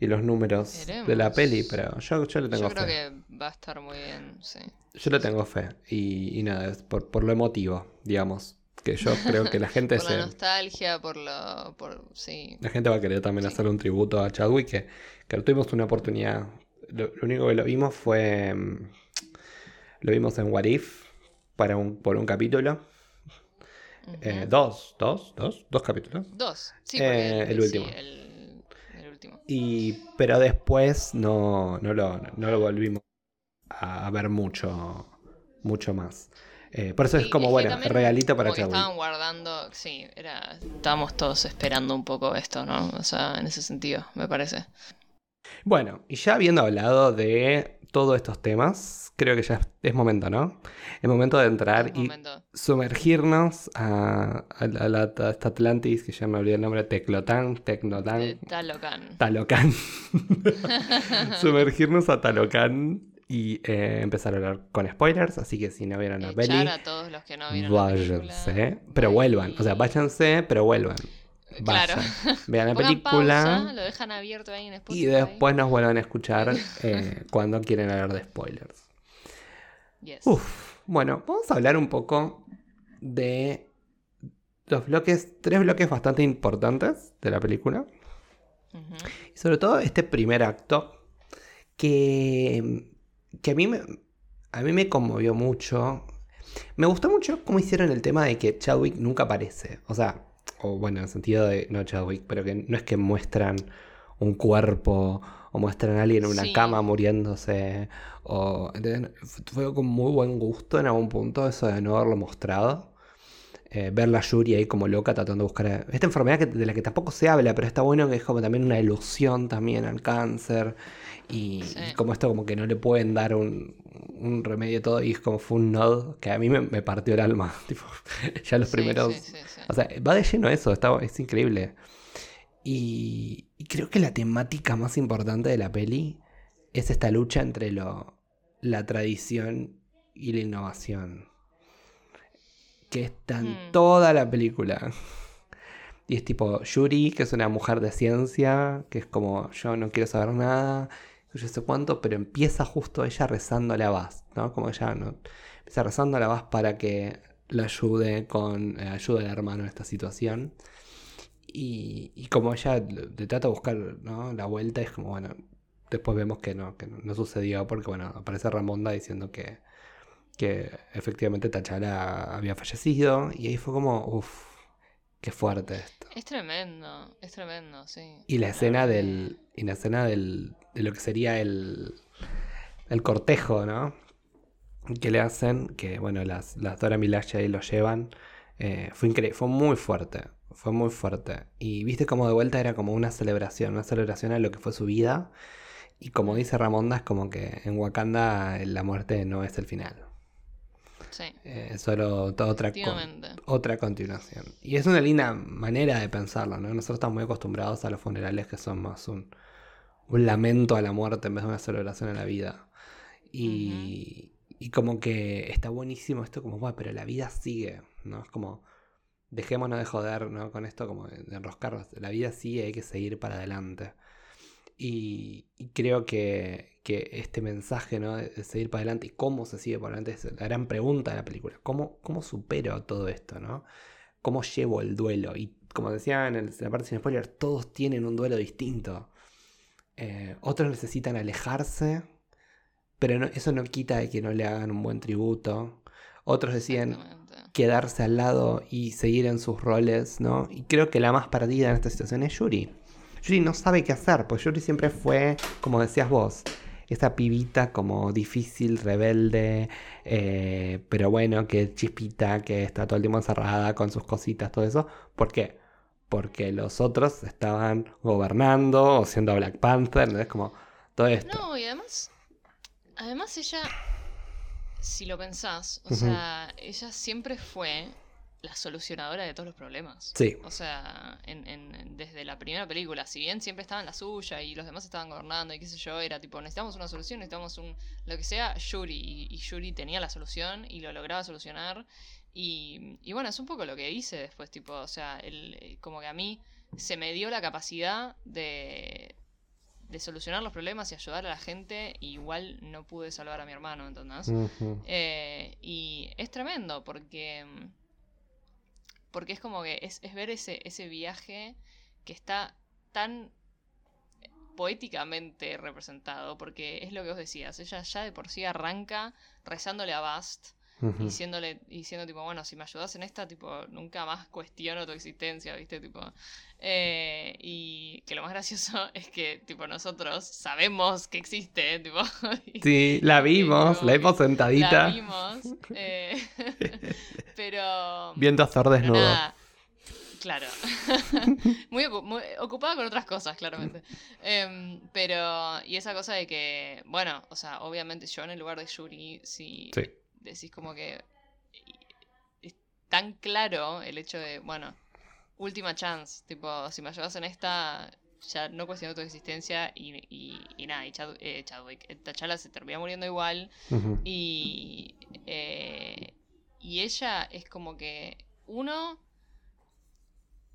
y los números de la peli. Pero yo, yo le tengo Yo creo fe. que va a estar muy bien, sí. Yo le tengo fe. Y, y nada, es por, por lo emotivo, digamos. Que yo creo que la gente Por se. la nostalgia, por lo... Por, sí. La gente va a querer también Sí. hacer un tributo a Chadwick, que, que tuvimos una oportunidad. Lo, lo único que lo vimos fue. mm, Lo vimos en What If para un, por un capítulo. Eh, dos, dos, dos, dos capítulos. Dos. Sí, eh, porque el último. Sí, el, el último. Y, pero después no, no, lo, no lo volvimos a, a ver mucho, mucho más. Eh, por eso es como, bueno, regalito para Chadwick. estaban guardando, sí, era, estábamos todos esperando un poco esto, ¿no? O sea, en ese sentido, me parece. Bueno, y ya habiendo hablado de todos estos temas, creo que ya es momento, ¿no? Es momento de entrar y sumergirnos a, a la, a la- a esta Atlantis, que ya me olvidé el nombre, Teclotán, Tecnotán, de Talocan. Talocan. sumergirnos a Talocan y eh, empezar a hablar con spoilers, así que si no vieron la peli, a todos los que no vieron la película. váyanse, pero vuelvan, o sea, váyanse, pero vuelvan. Claro. Vayan. Vean la Pongan película. pausa, lo dejan abierto ahí en Spotify. Y después nos vuelvan a escuchar eh, cuando quieren hablar de spoilers. Yes. Uf, bueno, vamos a hablar un poco de los bloques, tres bloques bastante importantes de la película. Y sobre todo este primer acto que, que a, mí me, a mí me conmovió mucho. Me gustó mucho cómo hicieron el tema de que Chadwick nunca aparece. O sea, o bueno, en el sentido de, no Chadwick, pero que no es que muestran un cuerpo o muestran a alguien en una Sí. cama muriéndose. O. Fue con muy buen gusto en algún punto eso de no haberlo mostrado. Eh, ver la Yuri ahí como loca tratando de buscar a- esta enfermedad que- de la que tampoco se habla, pero está bueno que es como también una ilusión también al cáncer y, Sí. y como esto como que no le pueden dar un, un remedio a todo y es como fue un nod que a mí me, me partió el alma, tipo, ya los Sí, primeros, sí. o sea, va de lleno eso, está, es increíble. Y, y creo que la temática más importante de la peli es esta lucha entre lo, la tradición y la innovación. Que está en Hmm. toda la película. Y es tipo Yuri, que es una mujer de ciencia, que es como yo no quiero saber nada, yo sé cuánto, pero empieza justo ella rezando a la Vaz, ¿no? Como ella no, empieza rezando a la Vaz para que la ayude con eh, ayuda al hermano en esta situación. Y, y como ella le le trata de buscar ¿no? la vuelta, es como, bueno, después vemos que no, que no, no sucedió porque, bueno, aparece Ramonda diciendo que, que efectivamente Tachala había fallecido y ahí fue como, uff, Qué fuerte esto. Es tremendo, es tremendo, sí. Y la escena del. Y la escena del. de lo que sería el. el cortejo, ¿no? Que le hacen, que bueno, las, las Dora Milaje ahí lo llevan. eh, fue increíble, fue muy fuerte. Fue muy fuerte. Y viste como de vuelta era como una celebración, una celebración a lo que fue su vida. Y como dice Ramonda, es como que en Wakanda la muerte no es el final. Sí, Eh, es solo otra, otra continuación. Y es una linda manera de pensarlo, ¿no? Nosotros estamos muy acostumbrados a los funerales que son más un, un lamento a la muerte en vez de una celebración a la vida. Y, y como que está buenísimo esto, como, bueno, pero la vida sigue, ¿no? Es como, dejémonos de joder, ¿no? Con esto, como de, de enroscarnos. La vida sigue, hay que seguir para adelante. Y, y creo que, que este mensaje, ¿no? De, de seguir para adelante y cómo se sigue para adelante es la gran pregunta de la película. ¿Cómo, cómo supero todo esto, ¿no? ¿Cómo llevo el duelo? Y como decía en, el- en la parte sin spoiler, todos tienen un duelo distinto. Eh, otros necesitan alejarse, pero no- eso no quita de que no le hagan un buen tributo. Otros deciden quedarse al lado y seguir en sus roles, ¿no? Y creo que la más perdida en esta situación es Yuri. Yuri no sabe qué hacer, pues Yuri siempre fue, como decías vos, esa pibita como difícil, rebelde, eh, pero bueno, que chispita, que está todo el tiempo encerrada con sus cositas, todo eso. ¿Por qué? Porque los otros estaban gobernando o siendo Black Panther, ¿no? Es como todo esto. No, y además, además ella, si lo pensás, o sea, ella siempre fue la solucionadora de todos los problemas. Sí. O sea, en, en- desde la primera película, si bien siempre estaba en la suya y los demás estaban gobernando y qué sé yo, era tipo, necesitamos una solución, necesitamos un, lo que sea, Yuri. Y, y Yuri tenía la solución y lo lograba solucionar. Y, y bueno, es un poco lo que hice después, tipo, o sea, el, eh, como que a mí se me dio la capacidad de, de solucionar los problemas y ayudar a la gente, y igual no pude salvar a mi hermano, ¿entendés? Eh, y es tremendo porque. Porque es como que es, es ver ese, ese viaje que está tan poéticamente representado, porque es lo que vos decías, ella ya de por sí arranca rezándole a Bast, Ujú. diciéndole, diciendo tipo, bueno, si me ayudas en esta, tipo, nunca más cuestiono tu existencia, ¿viste? Tipo, eh, y que lo más gracioso es que, tipo, nosotros sabemos que existe, tipo, y- Sí, la vimos, Tipo, la vimos sentadita, la vimos, eh, pero... viendo a Thor desnudo. nada, claro. muy, muy ocupada con otras cosas, claramente. Em, pero, y esa cosa de que, bueno, o sea, obviamente yo en el lugar de Yuri, si Sí. Decís como que es tan claro el hecho de, bueno, última chance, tipo, si me ayudas en esta, ya no cuestiono tu existencia y, y, y nada, y Chad- eh, Chadwick, T'Challa se termina muriendo igual y, eh, y ella es como que uno,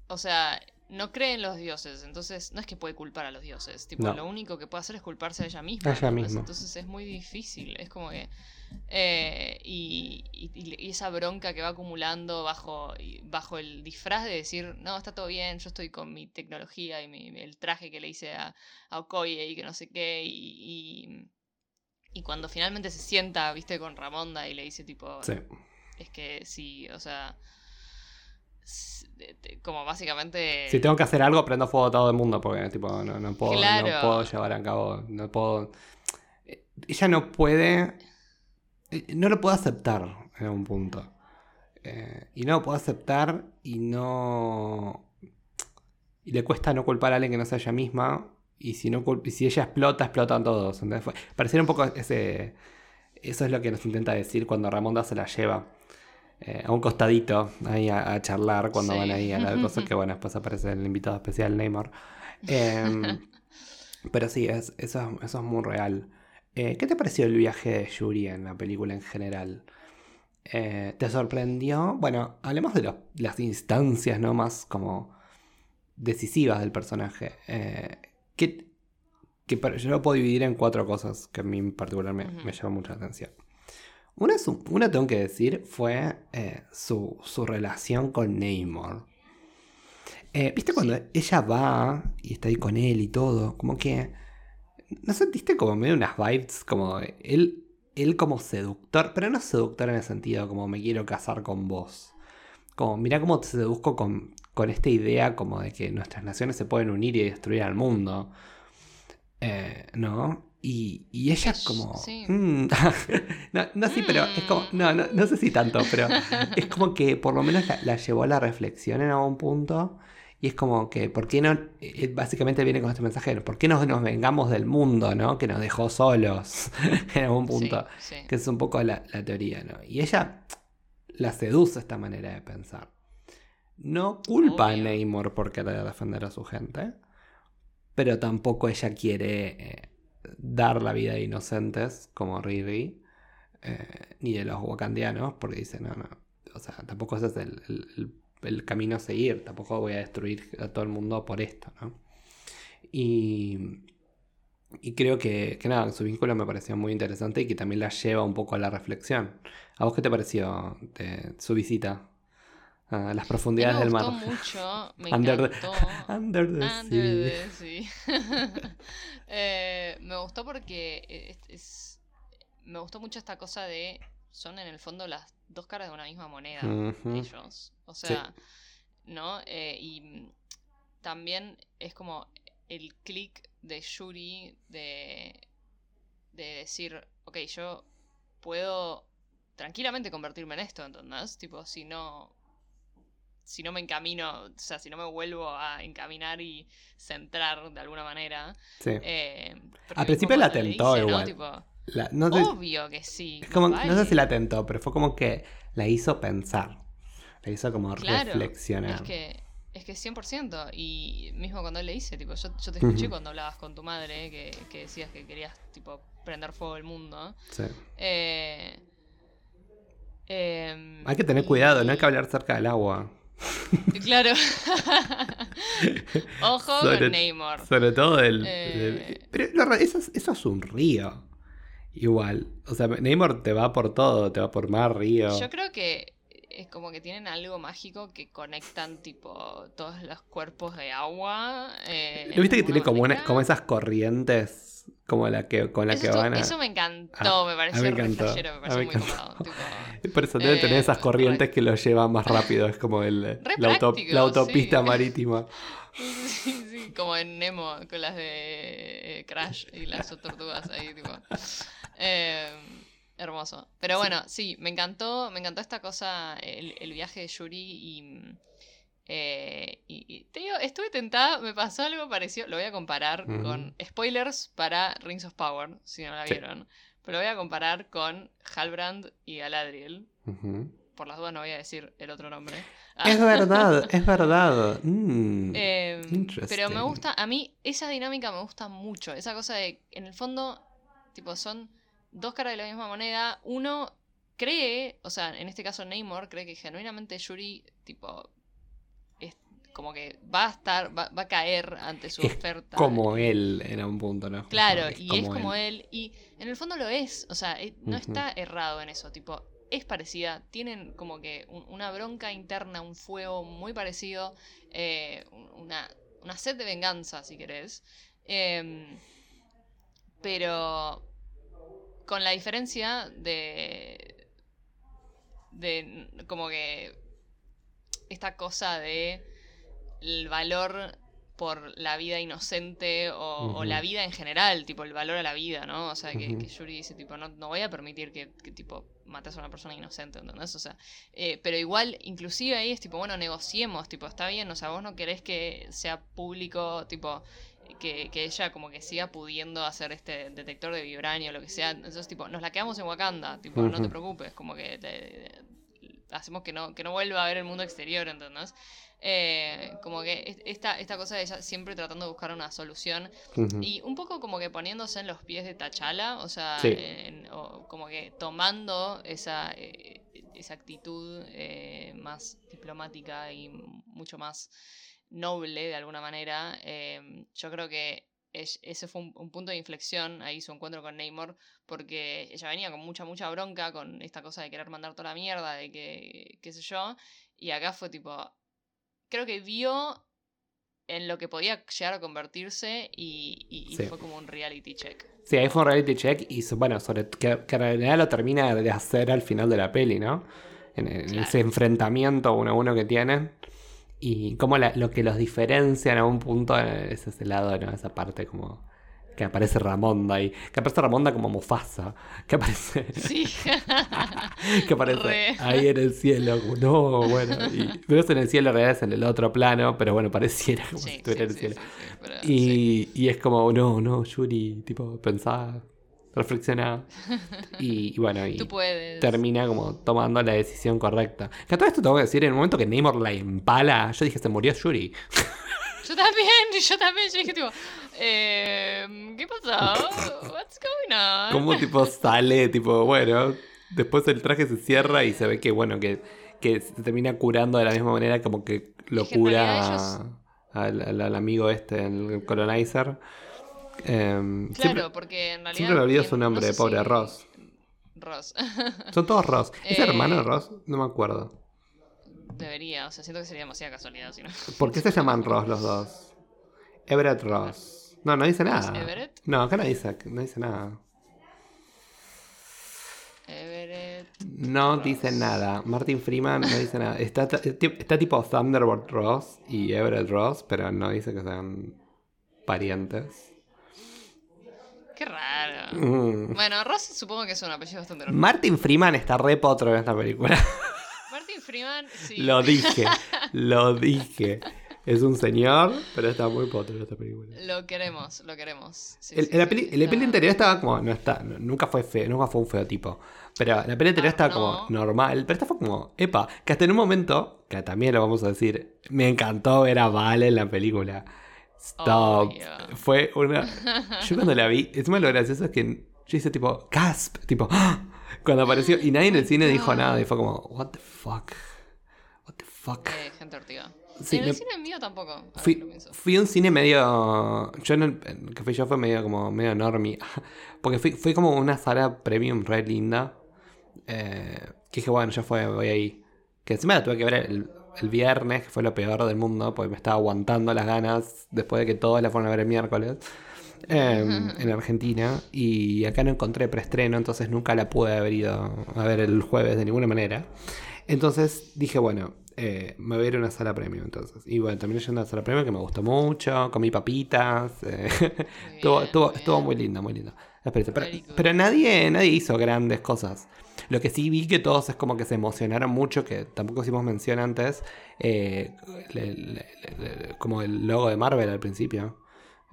o sea, no cree en los dioses, entonces no es que puede culpar a los dioses, tipo, No. lo único que puede hacer es culparse a ella misma. A ella ¿entendés? misma. Entonces es muy difícil, es como que... eh, y, y- y esa bronca que va acumulando bajo, bajo el disfraz de decir, no, está todo bien, yo estoy con mi tecnología y mi, el traje que le hice a, a Okoye y que no sé qué, y, y, cuando finalmente se sienta, viste, con Ramonda y le dice tipo, Sí. es que sí, o sea, como básicamente... Si tengo que hacer algo, prendo fuego a todo el mundo porque tipo, no, no puedo, no Claro. puedo llevar a cabo, no puedo... Eh, Ella no puede... eh, No lo puede aceptar en un punto. Eh, y no lo puede aceptar y no... Y le cuesta no culpar a alguien que no sea ella misma. Y si, no y si ella explota, explotan todos. Fue- Pareciera un poco ese... Eso es lo que nos intenta decir cuando Ramonda se la lleva eh, a un costadito ahí a, a charlar cuando Sí. van ahí a la cosa que bueno, después aparece el invitado especial Neymar. Em, pero sí, es, eso, es- eso es muy real. Eh, ¿Qué te pareció el viaje de Yuri en la película en general? Eh, ¿Te sorprendió? Bueno, hablemos de los- las instancias no más como decisivas del personaje. Eh, ¿qué- que yo lo puedo dividir en cuatro cosas que a mí en particular me, Ujú. me llaman mucho la atención. Una, una tengo que decir fue eh, su, su relación con Neymar. Eh, ¿Viste cuando ella va y está ahí con él y todo? Como que... ¿No sentiste como medio unas vibes? Como él, él como seductor, pero no seductor en el sentido como me quiero casar con vos. Como, mira cómo te seduzco con, con esta idea como de que nuestras naciones se pueden unir y destruir al mundo. Eh, ¿No? Y, y ella es como... Sí. mm, no, no, sí, pero es como... No, no, no sé si tanto, pero es como que por lo menos la, la llevó a la reflexión en algún punto. Y es como que, ¿por qué no? eh, Básicamente viene con este mensaje, ¿por qué no nos vengamos del mundo, ¿no? Que nos dejó solos en algún punto. Sí, sí. Que es un poco la, la teoría, ¿no? Y ella la seduce esta manera de pensar. No culpa a Obvio. Neymar por querer defender a su gente, pero tampoco ella quiere eh, dar la vida de inocentes como Riri, eh, ni de los wakandianos, porque dice, no, no, o sea, tampoco ese es el, el- el- el camino a seguir, tampoco voy a destruir a todo el mundo por esto, ¿no? Y, y creo que, que nada, su vínculo me pareció muy interesante y que también la lleva un poco a la reflexión. ¿A vos qué te pareció de su visita a las A profundidades me del mar? gustó mucho, me Under the- encantó. Under the Under sea. the sea. Eh, me gustó porque es, es- me gustó mucho esta cosa de son en el fondo las dos caras de una misma moneda ellos. O sea, ¿no? Eh, y también es como el click de Yuri de, de decir, ok, yo puedo tranquilamente convertirme en esto, ¿entendés? Tipo, si no... Si no me encamino, o sea, si no me vuelvo a encaminar y centrar de alguna manera. Sí. eh, Al principio la tentó dice, ¿no? igual. Tipo, La- no sé, obvio que sí. es como- más no sé si la tentó, pero fue como que la hizo pensar. La hizo como Claro, reflexionar. Es que, es que 100%. Y mismo cuando él le dice, tipo, yo, yo te escuché cuando hablabas con tu madre, que, que decías que querías, tipo, prender fuego el mundo. Sí. Eh, em, Hay que tener y- cuidado, no hay que hablar cerca del agua. Claro. Ojo Sobre- con Neymar. Sobre todo el. Eh. pero eso, es- eso es un río. Igual. O sea, Neymar te va por todo, te va por mar, río. Yo creo que es como que tienen algo mágico que conectan, tipo, todos los cuerpos de agua. eh, ¿Lo viste que tiene como, una, como esas corrientes como la que, con la Eso, que van a... eso me encantó, Ah, me pareció me encantó, flashero, me pareció muy copado. Por eso deben tener Eh, esas corrientes que lo llevan más rápido. Es como el, auto- la autopista sí. marítima. Sí, sí, como en Nemo, con las de eh, Crash y las tortugas ahí, tipo. Eh, hermoso. Pero bueno, sí, me encantó, me encantó esta cosa, el, el viaje de Yuri y, eh, y, y te digo, estuve tentada, me pasó algo parecido, lo voy a comparar con spoilers para Rings of Power, si no la Sí. vieron, pero lo voy a comparar con Halbrand y Galadriel. Por las dudas no voy a decir el otro nombre. Es verdad, es verdad. Mm. Eh, pero me gusta, a mí esa dinámica me gusta mucho. Esa cosa de, en el fondo, tipo, son dos caras de la misma moneda. Uno cree, o sea, en este caso Neymar cree que genuinamente Yuri, tipo, es como que va a estar, va, va a caer ante su Es oferta. Como él en un punto, ¿no? Claro, Es y es como él. Y en el fondo lo es. O sea, eh, no está errado en eso. Tipo, es parecida. Tienen como que un- una bronca interna, un fuego muy parecido. eh, un- una, una sed de venganza, si querés. Em, pero con la diferencia de. de como que. esta cosa de. el valor por la vida inocente o, o la vida en general, tipo el valor a la vida, ¿no? O sea, que, Yuri dice, tipo, no, no voy a permitir que, que, tipo, mates a una persona inocente, ¿entendés? O sea, eh, pero igual, inclusive ahí es tipo, bueno, negociemos, tipo, está bien, o sea, vos no querés que sea público, tipo, que, que ella como que siga pudiendo hacer este detector de vibranio, lo que sea, entonces, tipo, nos la quedamos en Wakanda, tipo, no te preocupes, como que te- hacemos que no, que no vuelva a ver el mundo exterior, ¿entendés? Eh, como que es- esta, esta cosa de ella siempre tratando de buscar una solución y un poco como que poniéndose en los pies de T'Challa, o sea, Sí. en- o como que tomando esa, eh, esa actitud eh, más diplomática y mucho más noble de alguna manera. eh, yo creo que es- ese fue un, un punto de inflexión ahí su encuentro con Neymar, porque ella venía con mucha, mucha bronca con esta cosa de querer mandar toda la mierda, de que, qué sé yo, y acá fue tipo, creo que vio en lo que podía llegar a convertirse y, y- y Sí. fue como un reality check. Sí, ahí fue un reality check y bueno, sobre que, que en realidad lo termina de hacer al final de la peli, ¿no? En, en Claro. ese enfrentamiento uno a uno que tienen. Y como la- lo que los diferencia en algún punto es ese lado, ¿no? Esa parte como que aparece Ramonda ahí. Que aparece Ramonda como Mufasa. Que aparece, Sí. que aparece Re. ahí en el cielo. no, bueno. Y, pero es en el cielo, en realidad es en el otro plano. Pero bueno, pareciera como si Sí, estuviera en el cielo. pero. Y, y es como, no, no, Yuri, tipo, pensá, reflexioná. Y, y bueno, y Tú puedes. termina como tomando la decisión correcta. Que a todo esto tengo que decir, en el momento que Namor la empala, yo dije, se murió Yuri. Yo también, yo también, yo dije tipo, eh, ¿qué pasó? What's going on? Como tipo sale, tipo, bueno, después el traje se cierra y se ve que, bueno, que, que se termina curando de la misma manera como que lo Es que en cura realidad ellos- al, al- al amigo este, el colonizer. Em, Claro, siempre, porque en realidad... siempre me olvido su no nombre, sé pobre si- Ross. Ross. Son todos Ross. ¿Es Eh, hermano de Ross? No me acuerdo. Debería, o sea, siento que sería demasiada casualidad si no. ¿Por qué se llaman Ross los dos? Everett Ross. No, no dice nada. Everett? No, acá no dice, no dice nada. Everett. No Ross. dice nada. Martin Freeman no dice nada. Está, está tipo Thunderbolt Ross y Everett Ross, pero no dice que sean parientes. Qué raro. Mm. Bueno, Ross supongo que es un apellido bastante normal. Martin Freeman está re potro en esta película. Martin Freeman, sí. lo dije, lo dije. Es un señor, pero está muy potro en esta película. Lo queremos, lo queremos. Sí, El, sí, la sí, peli, en la está- peli anterior estaba como. No está, nunca fue feo, nunca fue un feo tipo. Pero la peli anterior Ah, estaba no. como normal. Pero esta fue como. Epa, que hasta en un momento, que también lo vamos a decir, me encantó ver a Vale en la película. Stop. Obvio. Fue una. Yo cuando la vi, encima lo gracioso es que yo hice tipo. Gasp, tipo. ¡ah! Cuando apareció. Y nadie en el cine dijo nada. Y fue como. What the fuck. What the fuck. Eh, gente ortiga. Sí, en me- el cine mío tampoco. Fui, lo pienso. fui un cine medio. Yo en el, que fui yo fue medio como medio normie. Porque fui, fui como una sala premium re linda. eh, que dije, bueno, ya fue, voy ahí. Que encima la tuve que ver el, el viernes, que fue lo peor del mundo, porque me estaba aguantando las ganas después de que todos la fueron a ver el miércoles. eh, en Argentina. Y acá no encontré preestreno, entonces nunca la pude haber ido a ver el jueves de ninguna manera. Entonces dije, bueno, eh, me voy a ir a una sala premium entonces. Y bueno, terminé yendo a la sala premium que me gustó mucho, comí papitas. eh, estuvo, bien, estuvo, muy estuvo bien. muy experiencia. Pero, pero nadie, nadie hizo grandes cosas. Lo que sí vi que todos es como que se emocionaron mucho, que tampoco hicimos mención antes, eh, como el logo de Marvel al principio.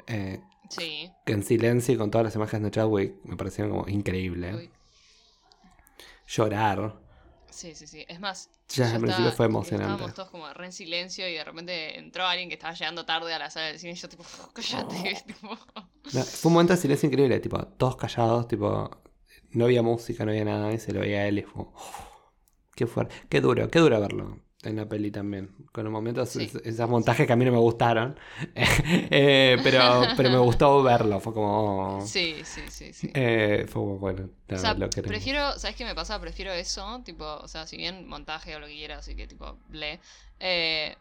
eh, Sí. que en silencio y con todas las imágenes de Chadwick me parecieron como increíble. Uy. Llorar. Sí, sí, sí. Es más, Ya, al principio fue emocionante. Estábamos todos como re en silencio y de repente entró alguien que estaba llegando tarde a la sala del cine y yo tipo, cállate. No, fue un momento de silencio increíble, tipo, todos callados, tipo, no había música, no había nada, y se lo veía a él y fue, como, "Uf, qué fuerte, qué duro, qué duro verlo en la peli también, con los momentos, Sí. es- esos montajes que a mí no me gustaron, Eh, pero, pero me gustó verlo, fue como, Sí, sí, sí, sí. eh, fue como, bueno, O sea, lo prefiero, ¿sabes qué me pasa? Prefiero eso, tipo, o sea, si bien montaje o lo que quieras, así que tipo, ble, eh,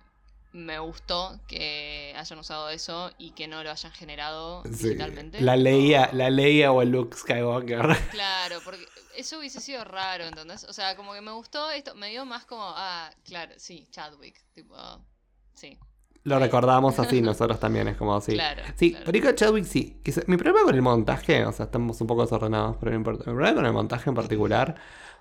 me gustó que hayan usado eso y que no lo hayan generado Sí, digitalmente. La leía, la leía o el Luke Skywalker. Claro, porque eso hubiese sido raro, ¿entendés? O sea, como que me gustó esto, me dio más como, ah, claro, sí, Chadwick, tipo, sí, Lo recordamos así nosotros también, es como así. claro. Sí, claro. Perico Chadwick sí. Quizá- mi problema con el montaje, o sea, estamos un poco desordenados, pero no importa. Mi problema con el montaje en particular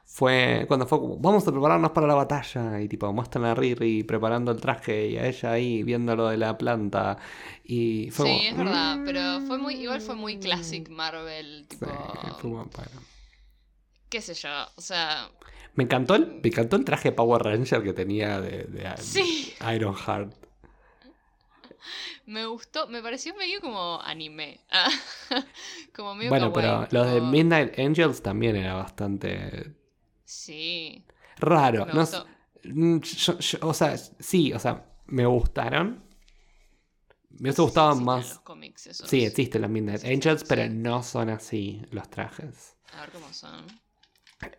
fue cuando fue como, vamos a prepararnos para la batalla. Y tipo, muestran a Riri preparando el traje y a ella ahí viendo lo de la planta. Y fue Sí, como, es verdad, "Mm". pero fue muy, igual fue muy classic Marvel, Sí, fue como, bueno. qué sé yo, o sea, Me encantó, el, me encantó el traje Power Ranger que tenía de, de- Sí. Iron Heart. me gustó, me pareció medio como anime, como medio Bueno, kawaii, pero los de Midnight Angels también era bastante Sí, raro. me No gustó. Mm, yo- yo- o sea, sí, o sea, me gustaron. Me hubiese gustado Sí, más. los cómics esos. Sí, existen los Midnight Angels, pero no son así los trajes. A ver cómo son.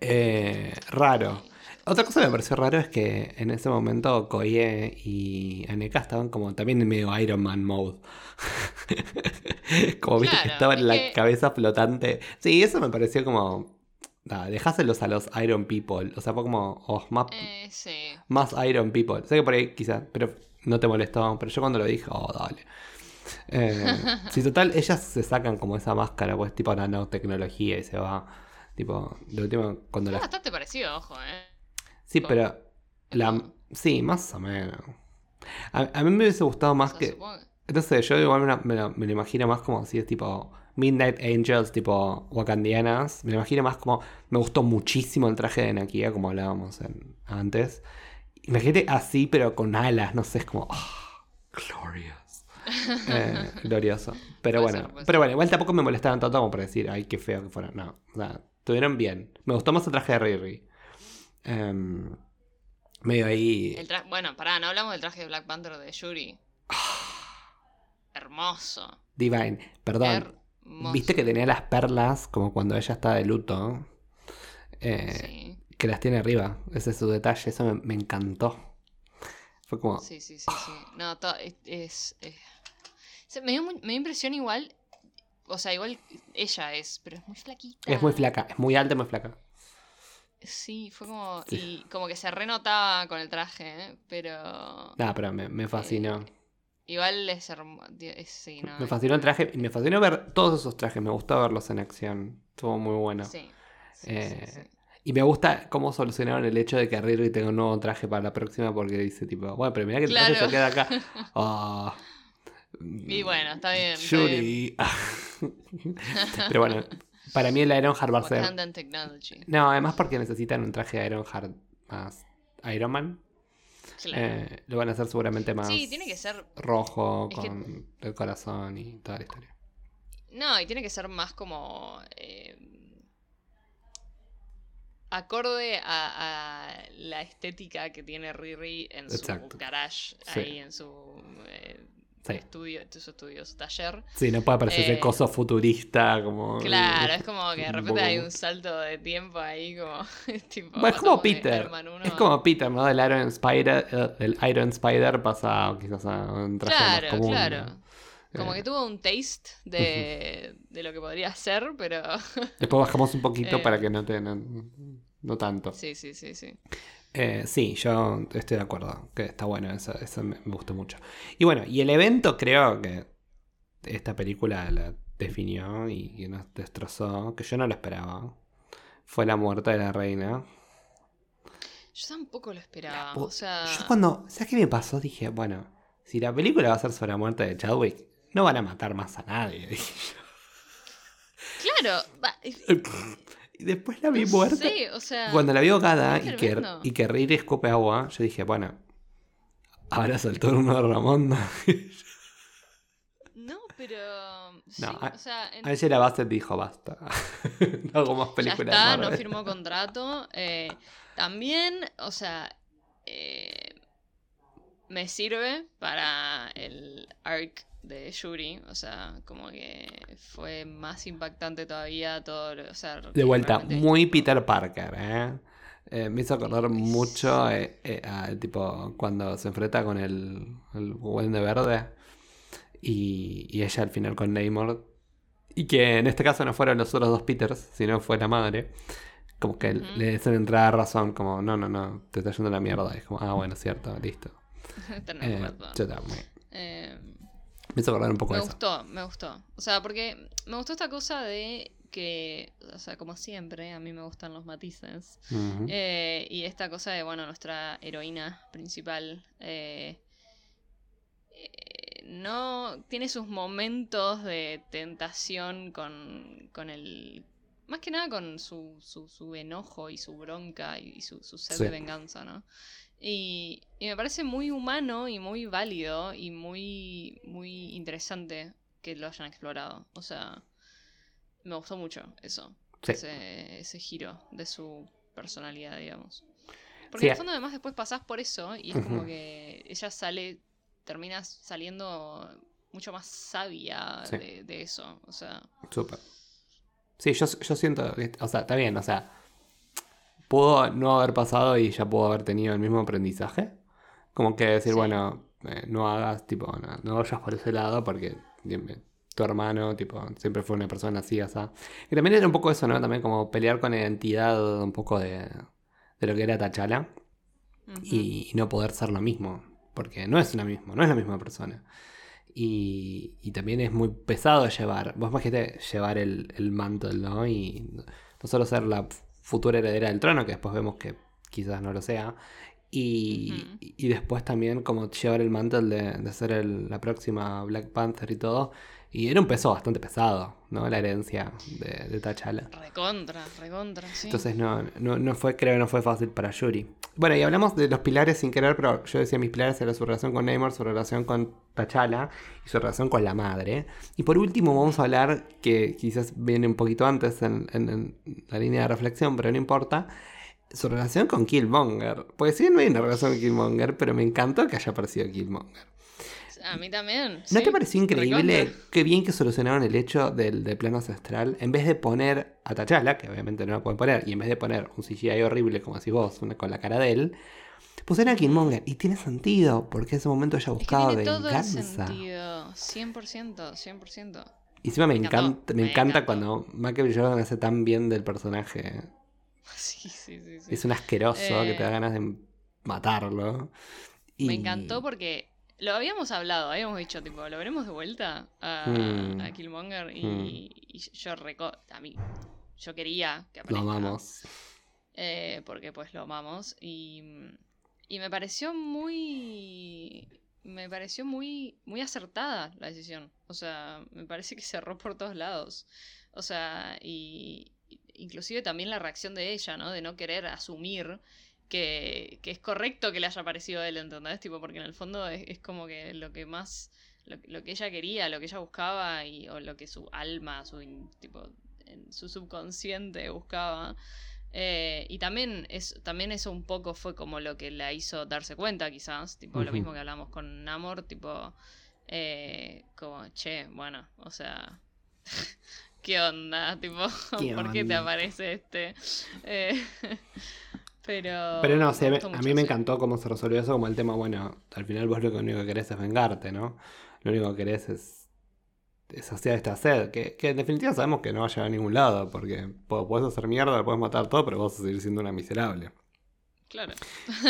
Eh, raro. Otra cosa que me pareció raro es que en ese momento Koye y Aneka estaban como también en medio Iron Man mode. como viste que Claro, estaban en la que- cabeza flotante. Sí, eso me pareció como. Nada, dejáselos a los Iron People. O sea, fue como. oh, más, Eh, sí. más Iron People. Sé que por ahí quizás. Pero no te molestó, pero yo cuando lo dije, oh, dale. Eh, sí, total, ellas se sacan como esa máscara, pues tipo nanotecnología y se va. Tipo, de último, cuando Es la. bastante parecido, ojo, ¿eh? Sí, con- pero. La... Sí, más o menos. A, a mí me hubiese gustado O más sea, que. supongo No sé, yo igual me, me lo, me lo imagino más como si es tipo Midnight Angels, tipo wakandianas. Me lo imagino más como. Me gustó muchísimo el traje de Nakia, como hablábamos en- antes. Imagínate así, pero con alas, no sé, es como. ah, glorious. Eh, glorioso. Pero bueno, ser, pero bueno, igual tampoco me molestaban tanto como para decir, ay, qué feo que fueron. No, o sea, estuvieron bien. Me gustó más el traje de Riri. Em, medio ahí. El Bueno, pará, no hablamos del traje de Black Panther de Yuri. Hermoso. Divine. Perdón. Viste que tenía las perlas como cuando ella está de luto. Eh, Sí, Que las tiene arriba. Ese es su detalle. Eso me, me encantó. Fue como. sí, sí, sí. sí. No, to- es. es- es- se- me, dio me dio impresión igual. O sea, igual ella es, pero es muy flaquita. Es muy flaca. Es muy alta y muy flaca. Sí, fue como. Sí. Y como que se renotaba con el traje, ¿eh? pero. Nada, pero me, me fascinó. Eh, Igual es hermoso. Sí, no. me fascinó el traje. Y me fascinó ver todos esos trajes. Me gustó verlos en acción. Estuvo muy bueno. Sí. sí, Eh, sí. Y me gusta cómo solucionaron el hecho de que Riri tenga un nuevo traje para la próxima. Porque dice, tipo, bueno, pero mirá que el traje se queda acá. Ah. Y bueno, está bien. está Yuri. bien. Pero bueno, para mí el Ironheart va a ser. No, además porque necesitan un traje de Ironheart más Iron Man. Claro. Eh, lo van a hacer seguramente más Sí, tiene que ser. rojo Es que- con el corazón y toda la historia. No, y tiene que ser más como. eh, acorde a, a la estética que tiene Riri en su garage, Sí. ahí en su eh, Sí. estudio, su estudio, su taller. Sí, no puede parecer ese Eh, coso futurista como. Claro, es como que de repente hay un salto de tiempo ahí, como. tipo, Bueno, es como Peter. Es como Peter, ¿no? Del Iron Spider, eh, del Iron Spider pasa quizás a un traje Claro, más común. claro. ¿no? Como Eh, que tuvo un taste de, de lo que podría ser, pero. Después bajamos un poquito Eh. para que no te. No, no tanto. sí, sí, sí, sí. Eh, sí, yo estoy de acuerdo, que está bueno, eso, eso me, me gustó mucho. Y bueno, y el evento creo que esta película la definió y, y nos destrozó, que yo no lo esperaba. Fue la muerte de la reina. Yo tampoco lo esperaba. O sea. Yo cuando, ¿sabes qué me pasó? Dije, bueno, si la película va a ser sobre la muerte de Chadwick, no van a matar más a nadie. dije Claro, va- yo. y después la vi no muerta. sé, o sea. Cuando la vi ahogada y que, y que Riri escupe agua, yo dije, bueno, ahora saltó uno de Ramón. No, pero. Sí, No, a- o sea. en- Angela Bassett dijo, basta. no hago más ya películas. está, de no Marvel". firmó contrato. eh, también, o sea. eh, me sirve para el arc de Yuri. O sea, como que fue más impactante todavía todo. lo- O sea, De vuelta, muy. Peter Parker, ¿eh? Eh, me hizo acordar mucho eh, eh, a, tipo cuando se enfrenta con el, el Duende Verde y, y ella al final con Namor. Y que en este caso no fueron los otros dos Peters, sino fue la madre. Como que le hacen entrada razón, como no, no, no, te está yendo la mierda. Y es como, ah, bueno, cierto, listo. Tenés Eh, razón. yo también. Eh, Me hizo acordar un poco Me de eso. gustó, me gustó. O sea, porque me gustó esta cosa de que, o sea, como siempre, a mí me gustan los matices. Eh, y esta cosa de, bueno, nuestra heroína principal eh, eh, no tiene sus momentos de tentación con, con el... Más que nada con su, su, su enojo y su bronca y su, su sed Sí. de venganza, ¿no? Y, y me parece muy humano y muy válido y muy, muy interesante que lo hayan explorado. O sea, me gustó mucho eso. Sí. Ese, ese giro de su personalidad, digamos. Porque Sí, en el fondo además después pasás por eso y es como que ella sale, termina saliendo mucho más sabia Sí. de, de eso. O sea, Súper. Sí, yo, yo siento, o sea, está bien, o sea, pudo no haber pasado y ya pudo haber tenido el mismo aprendizaje. Como que decir, Sí. bueno, eh, no hagas, tipo, no, no vayas por ese lado porque tu hermano, tipo, siempre fue una persona así, o sea. Y también era un poco eso, ¿no? También como pelear con la identidad un poco de, de lo que era Tachala y, y no poder ser lo mismo. porque no es una misma, no es la misma persona. Y, y también es muy pesado llevar. Vos imagínate llevar el, el mantle, ¿no? Y no solo ser la futura heredera del trono, que después vemos que quizás no lo sea, y, y después también como llevar el mantle de, de ser el- la próxima Black Panther y todo. Y era un peso bastante pesado, ¿no? La herencia de, de T'Challa. Recontra, recontra, sí. Entonces no, no, no fue, creo que no fue fácil para Yuri. Bueno, y hablamos de los pilares sin querer, pero yo decía mis pilares era su relación con Namor, su relación con T'Challa y su relación con la madre. Y por último vamos a hablar, que quizás viene un poquito antes en, en- en la línea de reflexión, pero no importa, su relación con Killmonger. Porque bien no hay una relación con Killmonger, pero me encantó que haya aparecido Killmonger. A mí también. ¿No sí, te pareció increíble qué bien que solucionaron el hecho del, del plano ancestral? En vez de poner a T'Challa, que obviamente no lo pueden poner, y en vez de poner un CGI horrible, como decís vos, una- con la cara de él, pusieron a Killmonger. Y tiene sentido, porque en ese momento ella Es que buscaba tiene todo el venganza. sentido. 100%, 100%. Y encima me, Me encantó, encanta, me me encanta cuando Michael. Jordan hace tan bien del personaje. Sí, sí, sí. sí. Es un asqueroso que te da Eh. ganas de matarlo. Y- Me encantó porque lo habíamos hablado, habíamos dicho, tipo, lo veremos de vuelta a, Mm. a Killmonger y, Mm. y yo reco a mí, yo quería que Lo aparezca. amamos. eh, porque pues lo amamos y, y me pareció muy me pareció muy muy acertada la decisión o sea me parece que cerró por todos lados o sea y inclusive también la reacción de ella no de no querer asumir que, que es correcto que le haya parecido a él ¿entendés? tipo porque en el fondo es, es como que lo que más lo, lo que ella quería lo que ella buscaba y o lo que su alma su in- tipo en su subconsciente buscaba eh, y también, es, también eso un poco fue como lo que la hizo darse cuenta, quizás. Tipo, lo mismo que hablamos con Namor, tipo, eh, como, che, bueno, o sea, ¿qué onda? Tipo, ¿Qué ¿por qué te aparece este? Eh, pero. Pero no, o sea, me a mí me encantó cómo se resolvió eso, como el tema, bueno, al final vos lo único que querés es vengarte, ¿no? Lo único que querés es, es saciar esta sed, que, que en definitiva sabemos que no va a llegar a ningún lado, porque po- podés hacer mierda, podés matar todo, pero vas a seguir siendo una miserable. Claro.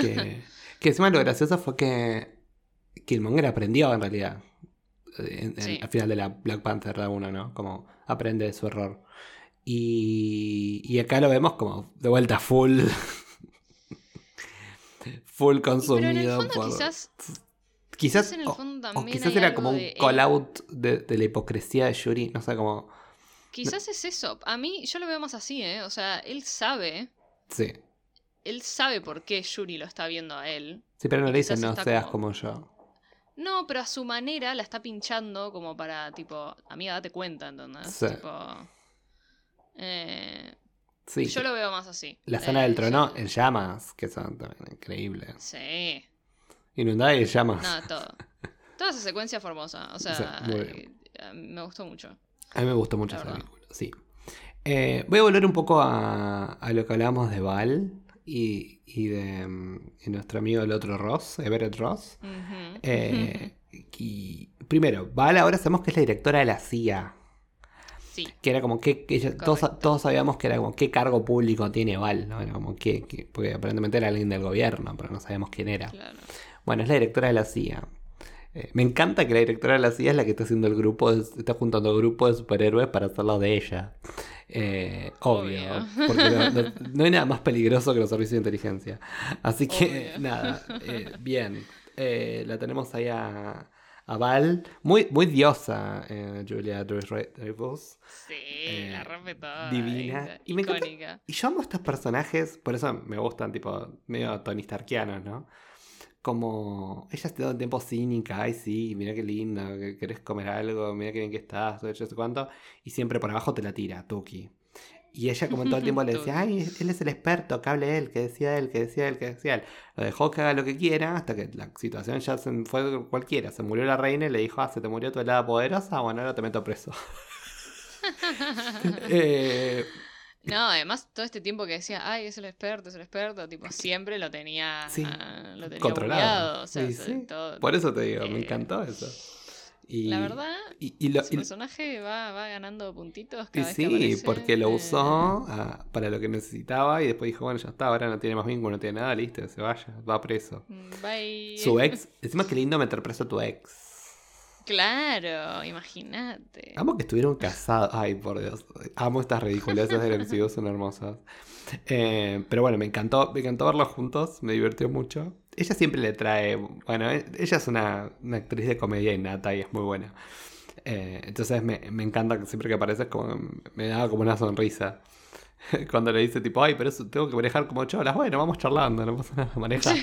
Que, que encima lo gracioso fue que Killmonger aprendió en realidad. en- en- Sí. Al final de la Black Panther de uno, ¿no? Como aprende de su error. Y, y acá lo vemos como de vuelta full. full fondo, por. quizás. quizás, en el o- fondo o, también quizás era como un de call out de, de la hipocresía de Yuri. No sé cómo. Quizás es eso. A mí, yo lo veo más así, ¿eh? O sea, él sabe. Sí. Él sabe por qué Yuri lo está viendo a él. Sí, pero no le dicen quizás no seas como- como yo. No, pero a su manera la está pinchando como para, tipo, amiga, date cuenta, ¿entendés? Sí. Tipo. eh, Sí. yo lo veo más así. La zona del trono yo- en llamas, que son también increíbles. Sí. Inundada y en llamas. Nada, todo. Toda esa secuencia fue hermosa. O sea, Sí, eh, me gustó mucho. A mí me gustó mucho esa película, sí. Eh, voy a volver un poco a, a lo que hablábamos de Val y, y de mm, y nuestro amigo el otro Ross, Everett Ross. Eh, y primero, Val ahora sabemos que es la directora de la CIA. Sí. Que era como que, que ella- todos, todos sabíamos que era como qué cargo público tiene Val, ¿no? Era como que, que- porque aparentemente era alguien del gobierno, pero no sabíamos quién era. Claro. Bueno, es la directora de la CIA. Eh, me encanta que la directora de la CIA es la que está haciendo el grupo, de- está juntando el grupo de superhéroes para hacerlo de ella. Eh, obvio, Obvio. porque no, no- no hay nada más peligroso que los servicios de inteligencia. Así que, Obvio. nada, eh, bien. La tenemos ahí a, a Val. Muy, muy diosa, eh, Julia Dreyfus. Sí, Eh, la rompe toda. divina. esa, Y me encanta-. Y yo amo estos personajes, por eso me gustan, tipo, medio Tony Starkianos, ¿no? Como ella está todo el tiempo cínica, ay sí, mira qué linda, que querés comer algo, mira qué bien que estás, no sé cuánto, y siempre por abajo te la tira, Tuki. Y ella como todo el tiempo le decía, ay, él es el experto, que hable él, que decía él, que decía él, que decía él. Lo dejó que haga lo que quiera, hasta que la situación ya se fue cualquiera. Se murió la reina y le dijo, ah, se te murió tu helada poderosa, bueno, ahora te meto preso. eh, No, además todo este tiempo que decía, ay, es el experto, es el experto, tipo, siempre lo tenía, Sí, ah, lo tenía controlado. o sea, Sí, to- sí. todo- Por eso te digo, me Eh, encantó eso. Y, La verdad, y, y lo- su personaje va, va ganando puntitos cada vez que sí, aparece. porque lo Eh, usó ah, para lo que necesitaba y después dijo, bueno, ya está, ahora no tiene más vínculo, no tiene nada, listo, se vaya, va preso. mm, Bye. Su ex, encima que lindo meter preso a tu ex. Claro, imagínate. Amo que estuvieron casados. Ay, por Dios. Amo estas ridiculeces del MCU, son hermosas. Eh, pero bueno, me encantó, me encantó verlos juntos, me divirtió mucho. Ella siempre le trae. Bueno, e- ella es una, una actriz de comedia innata y es muy buena. Eh, entonces me, me encanta que siempre que aparece como, me da como una sonrisa. Cuando le dice tipo, ay, pero eso tengo que manejar como cholas. Bueno, vamos charlando, no pasa nada. Maneja.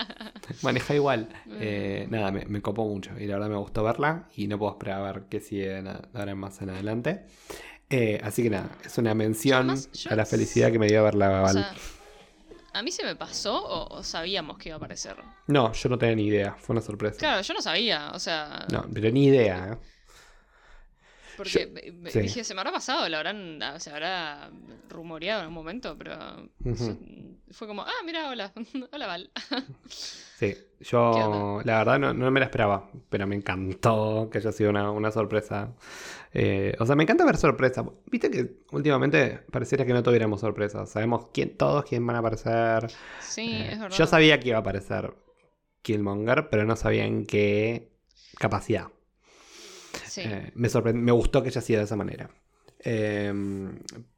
Maneja igual. Eh, nada, me, me copó mucho. Y la verdad me gustó verla. Y no puedo esperar a ver qué sigue ahora más en adelante. Eh, así que nada, es una mención Además, yo- a la felicidad que me dio verla. O Val. sea, ¿a mí se me pasó o, o sabíamos que iba a aparecer? no, yo no tenía ni idea. Fue una sorpresa. Claro, yo no sabía, o sea, No, pero ni idea. ¿eh? porque yo- sí. dije, se me habrá pasado, la habrán, ah, se habrá rumoreado en un momento, pero fue como, ah, mira, hola, hola Val. Sí, ¿Qué yo la verdad no, no me la esperaba, pero me encantó que haya sido una, una sorpresa. Eh, o sea, me encanta ver sorpresas. Viste que últimamente pareciera que no tuviéramos sorpresas. Sabemos quién, todos quién van a aparecer. Sí, Eh, es verdad. yo sabía que iba a aparecer Killmonger, pero no sabía en qué capacidad. Sí. Eh, me, me gustó que haya sido de esa manera. Eh,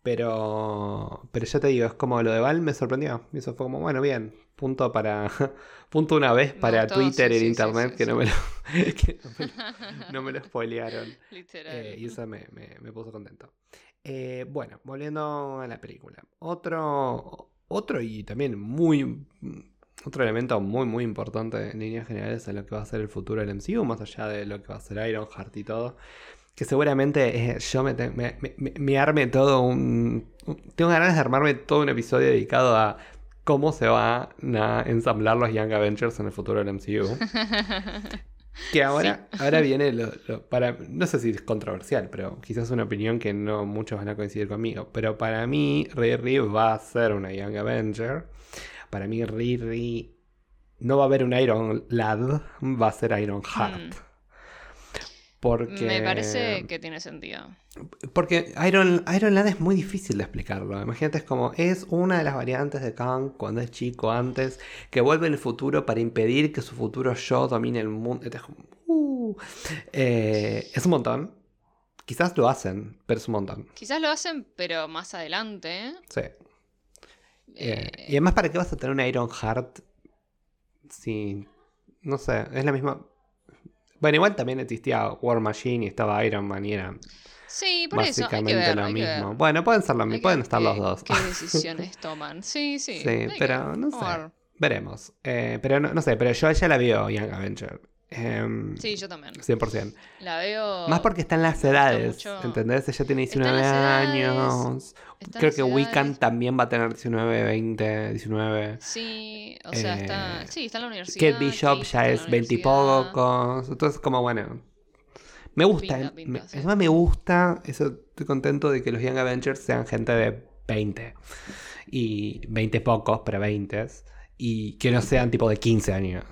pero, pero ya te digo, es como lo de Val me sorprendió. Y eso fue como, bueno, bien, punto para punto una vez para Twitter sí, en sí, internet sí, que. No, me lo, que no me lo- no me lo spoilearon. Literal. Eh, y eso me, me- me puso contento. Eh, bueno, volviendo a la película. Otro, otro y también muy... Otro elemento muy muy importante en líneas generales en lo que va a ser el futuro del MCU, más allá de lo que va a ser Ironheart y todo, que seguramente eh, yo me, me, me- me- me arme todo un... un- Tengo ganas de armarme todo un episodio dedicado a cómo se van a ensamblar los Young Avengers en el futuro del MCU. Que ahora, ahora viene lo, lo- para. No sé si es controversial, pero quizás una opinión que no muchos van a coincidir conmigo. Pero para mí, Riri va a ser una Young Avenger. Para mí, Riri no va a haber un Iron Lad, va a ser Iron Heart. Mm. Porque. Me parece que tiene sentido. Porque Iron, Iron Lad es muy difícil de explicarlo. Imagínate, es como, es una de las variantes de Kang cuando es chico antes, que vuelve en el futuro para impedir que su futuro yo domine el mundo. Es uh. Eh, es un montón. Quizás lo hacen, pero es un montón. Quizás lo hacen, pero más adelante. Sí. Eh, eh, y además, ¿para qué vas a tener un Iron Heart si... No sé, es la misma... Bueno, igual también existía War Machine y estaba Iron Man y era sí, por eso. Hay que básicamente ver, lo mismo. Bueno, pueden ser lo mismo, pueden estar los dos. ¿Qué decisiones toman? Sí, sí. Sí, que pero no sé. ver. Veremos. Eh, pero no, no sé, pero yo ella la veo Young Avenger. Em, Sí, yo también. 100%. La veo. Más porque está en las edades, mucho. ¿entendés? Ella tiene Está en 19 las edades, años. está Creo que Wiccan también va a tener 19, 20, 19. Sí, o sea, está. Eh, Sí, está en la universidad. Kate Bishop Kate ya está es la 20 y pocos. Entonces, como bueno. Me gusta. Pinta, eh, pinta, me- sí. Además, me gusta. Eso, estoy contento de que los Young Avengers sean gente de 20. Y 20 pocos, pero 20. Y que no sean tipo de 15 años.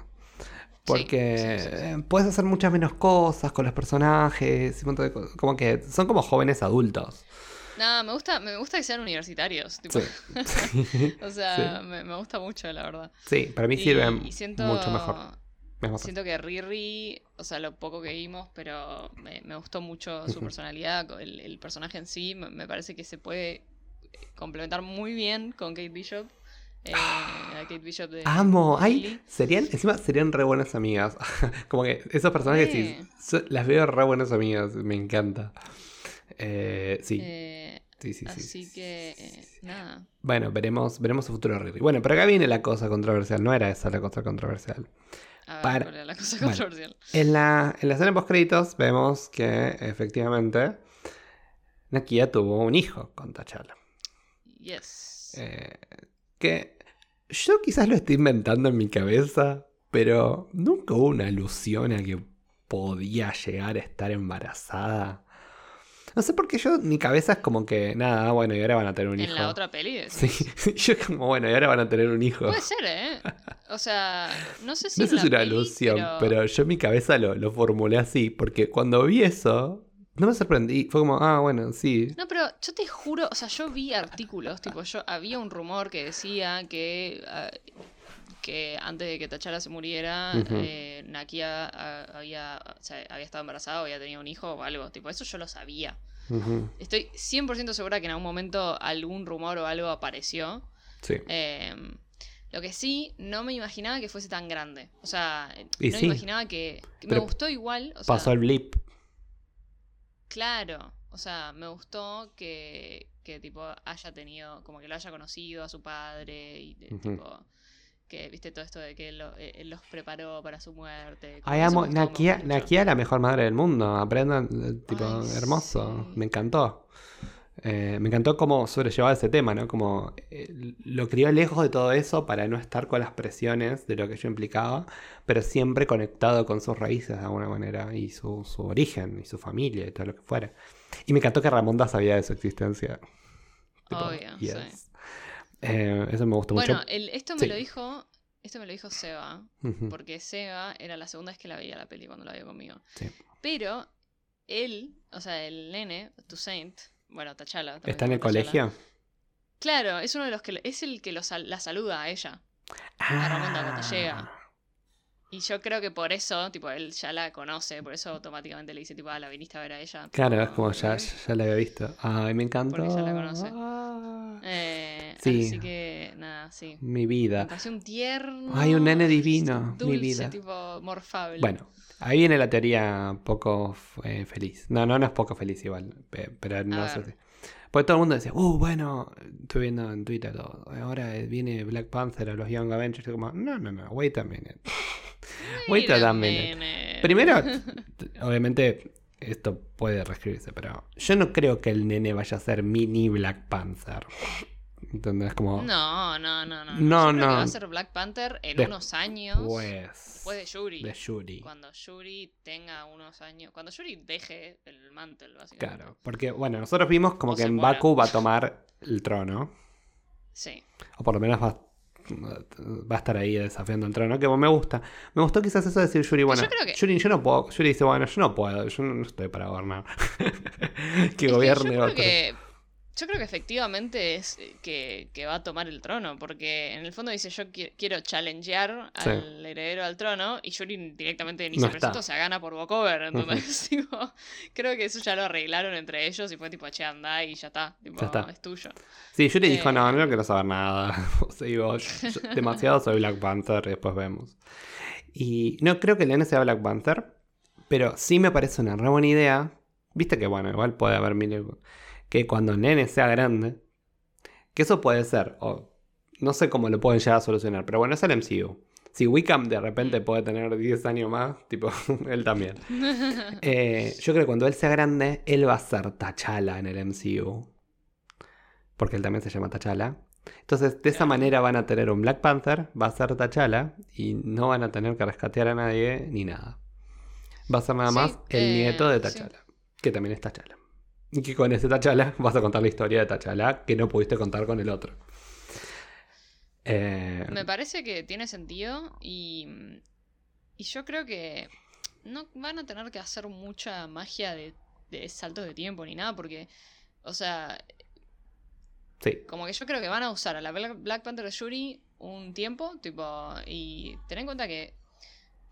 Porque sí, sí, sí. puedes hacer muchas menos cosas con los personajes. y un montón de cosas. Como que son como jóvenes adultos. Nada, me gusta, me gusta que sean universitarios. tipo, Sí. o sea, me, me gusta mucho, la verdad. Sí, para mí sirve mucho mejor. Siento que Riri, o sea, lo poco que vimos, pero me, me gustó mucho su personalidad, el, el personaje en sí, me, me parece que se puede complementar muy bien con Kate Bishop. Eh, a Kate Bishop de Amo, ay, serían, encima serían re buenas amigas. Como que esos personajes sí, las veo re buenas amigas, me encanta. Eh, sí, Eh, sí, sí, sí, así sí, que, sí, eh, sí, sí. nada. Bueno, veremos, veremos su futuro Riri. Bueno, pero acá viene la cosa controversial, no era esa la cosa controversial. A ver, Para- cuál era la cosa Bueno. controversial. En la, en la escena post créditos vemos que efectivamente Nakia tuvo un hijo con T'Challa. Yes. Eh, que yo quizás lo estoy inventando en mi cabeza, pero nunca hubo una alusión a que podía llegar a estar embarazada. No sé por qué yo, mi cabeza es como que, nada, bueno, y ahora van a tener un En hijo. la otra peli. Sí, yo como, bueno, y ahora van a tener un hijo. Puede ser, ¿eh? O sea, no sé si. no en sé si es una peli, alusión, pero... pero... yo en mi cabeza lo, lo formulé así, porque cuando vi eso, no me sorprendí. Fue como, ah, bueno, sí. No, pero yo te juro, o sea, yo vi artículos, tipo, yo había un rumor que decía que ah, que antes de que T'Challa se muriera, eh, Nakia ah, había, o sea, había estado embarazada, o había tenido un hijo o algo, tipo, eso yo lo sabía. Ujú, Estoy 100% segura que en algún momento algún rumor o algo apareció. Sí. Eh, lo que sí, no me imaginaba que fuese tan grande. O sea, Y no sí. me imaginaba que... que me gustó igual. O sea, Pasó el blip. Claro, o sea, me gustó que, que tipo haya tenido, como que lo haya conocido a su padre y de- Ujú. tipo que viste todo esto de que él, lo- eh, él los preparó para su muerte. Ay, amo. Nakia. Nakia es la mejor madre del mundo. Aprendan, eh, tipo, Ay, hermoso. sí. Me encantó. Eh, me encantó cómo sobrellevaba ese tema, ¿no? Como eh, lo crió lejos de todo eso para no estar con las presiones de lo que ello implicaba, pero siempre conectado con sus raíces de alguna manera y su, su origen y su familia y todo lo que fuera. Y me encantó que Ramonda sabía de su existencia. Obvio, yes. Eh, eso me gustó Bueno, mucho. el- esto me Sí. lo dijo, esto me lo dijo Seba, porque Seba era la segunda vez que la veía la peli cuando la vio conmigo. Sí. Pero él, o sea, el nene, Toussaint, bueno, también ¿Está en el T'Challa. colegio? Claro, es uno de los que es el que la saluda a ella. a Ramonda cuando Ah. llega. Y yo creo que por eso, tipo, él ya la conoce, por eso automáticamente le dice, tipo, ah, la viniste a ver a ella. Claro, es como ya, ya la había visto. Ay, me encantó. Porque ya la conoce. Ah, Eh, Sí. Así que, nada, sí. mi Me vida. pareció un tierno. Ay, un nene divino, mi vida. tipo, morfable. Bueno, ahí viene la teoría poco eh, feliz. No, no, no es poco feliz igual, pe- pero no A sé ver. si. Porque todo el mundo decía, uh, bueno, estoy viendo en Twitter, todo, ahora viene Black Panther a los Young Avengers. Y como, no, no, no, wait a minute. wait a minute. minute. Primero, obviamente, esto puede reescribirse, pero yo no creo que el nene vaya a ser mini Black Panther. ¿Entendés? Como. No, no, no, no. No, no. va a ser Black Panther en unos años. Pues. Después de Shuri. De Shuri. Cuando Shuri tenga unos años. Cuando Shuri deje el mantle, básicamente. Claro, porque bueno, nosotros vimos como O que en muera. Baku va a tomar el trono, Sí. o por lo menos va, va a estar ahí desafiando el trono, que me gusta. Me gustó quizás eso de decir Yuri, bueno, yo creo que- Yuri, yo no puedo, Yuri dice, bueno, yo no puedo, yo no estoy para gobernar. que Es que gobierne yo creo otro. que yo creo que efectivamente es eh, que, que va a tomar el trono, porque en el fondo dice yo qui- quiero challengear Sí. al heredero al trono y Yuri directamente ni No se está. presenta, o sea, gana por walkover, entonces tipo, creo que eso ya lo arreglaron entre ellos y fue tipo, che, anda y ya está, tipo, Ya está. es tuyo. Sí, Yuri dijo, eh, no, no quiero saber nada. O sea, digo, yo- yo- demasiado soy Black Panther y después vemos. Y no creo que el sea Black Panther, pero sí me parece una re buena idea. Viste que, bueno, igual puede haber mil... Que cuando nene sea grande, que eso puede ser, o no sé cómo lo pueden llegar a solucionar, pero bueno, es el MCU. Si Wickham de repente puede tener 10 años más, tipo, él también. Eh, yo creo que cuando él sea grande, él va a ser T'Challa en el MCU. Porque él también se llama T'Challa. Entonces, de esa manera van a tener un Black Panther, va a ser T'Challa, y no van a tener que rescatear a nadie ni nada. Va a ser nada Sí, más el eh, nieto de sí. T'Challa, que también es T'Challa. Y que con ese T'Challa vas a contar la historia de T'Challa que no pudiste contar con el otro. Eh, Me parece que tiene sentido y, y yo creo que no van a tener que hacer mucha magia de, de saltos de tiempo ni nada porque, o sea, sí, como que yo creo que van a usar a la Black, Black Panther de Shuri un tiempo, tipo, y ten en cuenta que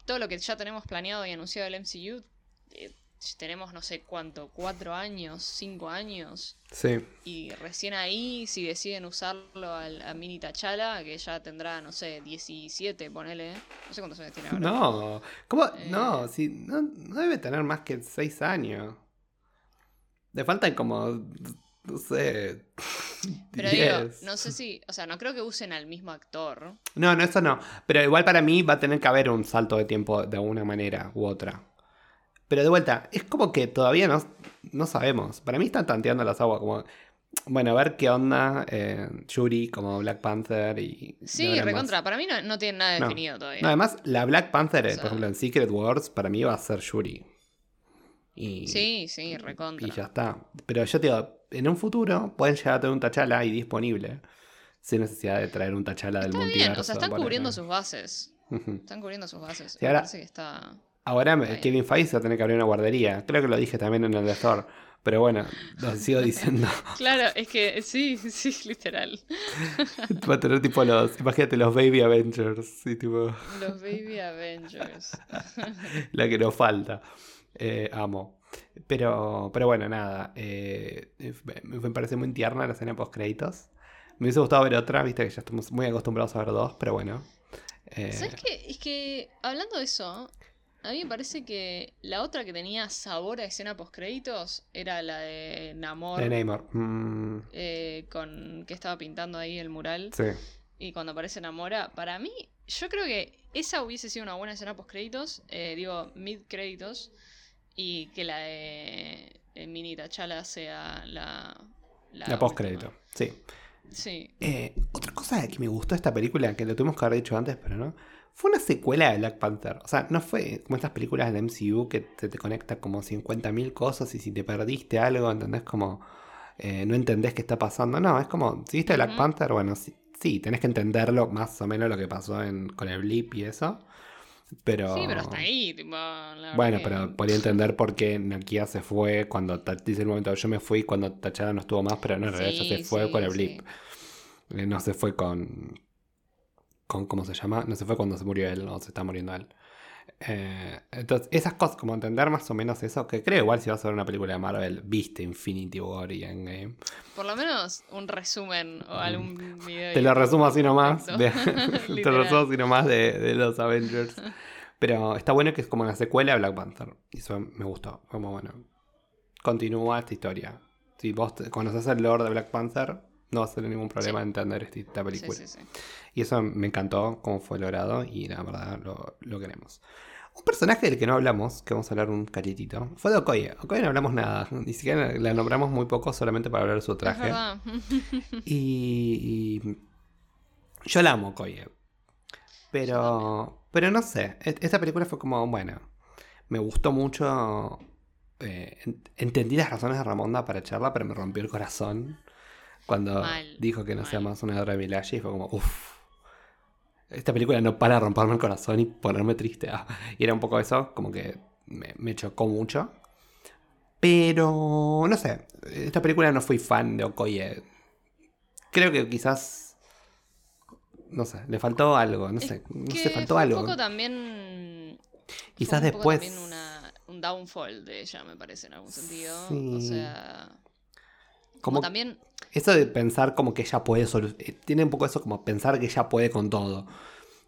todo lo que ya tenemos planeado y anunciado del MCU, eh, tenemos no sé cuánto, cuatro años, cinco años, sí. y recién ahí, si deciden usarlo al, a Mini T'Challa, que ya tendrá, no sé, 17, ponele. No sé cuántos años tiene ahora. No, ¿cómo? Eh. No, si, no, no debe tener más que 6 años. Le faltan como, no sé, Pero digo, 10. no sé si, o sea, no creo que usen al mismo actor. No, no, eso no. Pero igual para mí va a tener que haber un salto de tiempo de alguna manera u otra. Pero de vuelta, es como que todavía no, no sabemos. Para mí están tanteando las aguas como... Bueno, a ver qué onda eh, Yuri como Black Panther y... Sí, recontra. Para mí no, no tiene nada No. definido todavía. No, además, la Black Panther, eh, O sea- por ejemplo, en Secret Wars, para mí va a ser Yuri. Y, Sí, sí, recontra. y ya está. Pero yo te digo, en un futuro pueden llegar a tener un Tachala ahí disponible. Sin necesidad de traer un Tachala del Está multiverso. bien, o sea, están cubriendo sus bases. Están cubriendo sus bases. Me ahora- que está. Ahora. Kevin Feige va a tener que abrir una guardería. Creo que lo dije también en el Thor. Pero bueno, lo sigo diciendo. Claro, es que sí, sí, literal. Va a tener tipo los. Imagínate los Baby Avengers. Sí, tipo. Los Baby Avengers. la que nos falta. Eh, amo. Pero, pero bueno, nada. eh, me, me parece muy tierna la escena post créditos. Me hubiese gustado ver otra, viste que ya estamos muy acostumbrados a ver dos, pero bueno. Eh, ¿Sabes qué? Es que hablando de eso, a mí me parece que la otra que tenía sabor a escena post créditos era la de Namor. de Neymar. Mm, eh, con que estaba pintando ahí el mural. sí. Y cuando aparece Namora, para mí, yo creo que esa hubiese sido una buena escena post créditos, eh, digo, mid créditos, y que la de Mini Tachala sea la. La post crédito. última. Sí. Sí. Eh, otra cosa que me gustó de esta película, que lo tuvimos que haber dicho antes, pero no, fue una secuela de Black Panther. O sea, no fue como estas películas del MCU que te, te conecta como 50.000 cosas y si te perdiste algo, ¿entendés? Como eh, no entendés qué está pasando. No, es como, si viste Black. Panther, bueno, sí, sí, tenés que entenderlo más o menos lo que pasó en- con el blip y eso. Pero... Sí, pero hasta ahí, tipo. Bueno, que- pero podía entender por qué Nokia se fue cuando dice el momento yo me fui cuando Tachada no estuvo más, pero no, en realidad Sí, se fue sí, con el blip. Eh, No se fue con. Con ¿Cómo se llama? No se fue cuando se murió él, no se está muriendo él. Eh, entonces, esas cosas, como entender más o menos eso, que creo igual si vas a ver una película de Marvel, viste Infinity War y Endgame. Por lo menos un resumen o algún video. Mm. Te lo resumo así nomás. de- te lo resumo así nomás de, de los Avengers. Pero está bueno que es como una secuela de Black Panther. Y eso me gustó. Como bueno. Continúa esta historia. Si vos conoces el lore de Black Panther, no vas a tener ningún problema Sí. entender esta película. sí, sí. Y eso me encantó cómo fue logrado y la verdad lo, lo queremos. Un personaje del que no hablamos, que vamos a hablar un cachitito, fue de Okoye. Okoye no hablamos nada, ni siquiera la nombramos muy poco solamente para hablar de su traje. Y, y yo la amo, Okoye. Pero, pero no sé, e- esta película fue como, bueno, me gustó mucho. eh, en- entendí las razones de Ramonda para echarla, pero me rompió el corazón cuando Mal, dijo que no sea mal. más una Dora Milaje y fue como, uff. Esta película no para de romperme el corazón y ponerme triste. Ah, Y era un poco eso, como que me, me chocó mucho. Pero, no sé, esta película no fui fan de Okoye. Creo que quizás, no sé, le faltó algo, no Es sé, no sé, faltó fue algo. Un poco también. Quizás fue un poco después- también una- un downfall de ella, me parece, en algún sentido. O sea. Como Como también. Eso de pensar como que ella puede eh, Tiene un poco eso como pensar que ella puede con todo.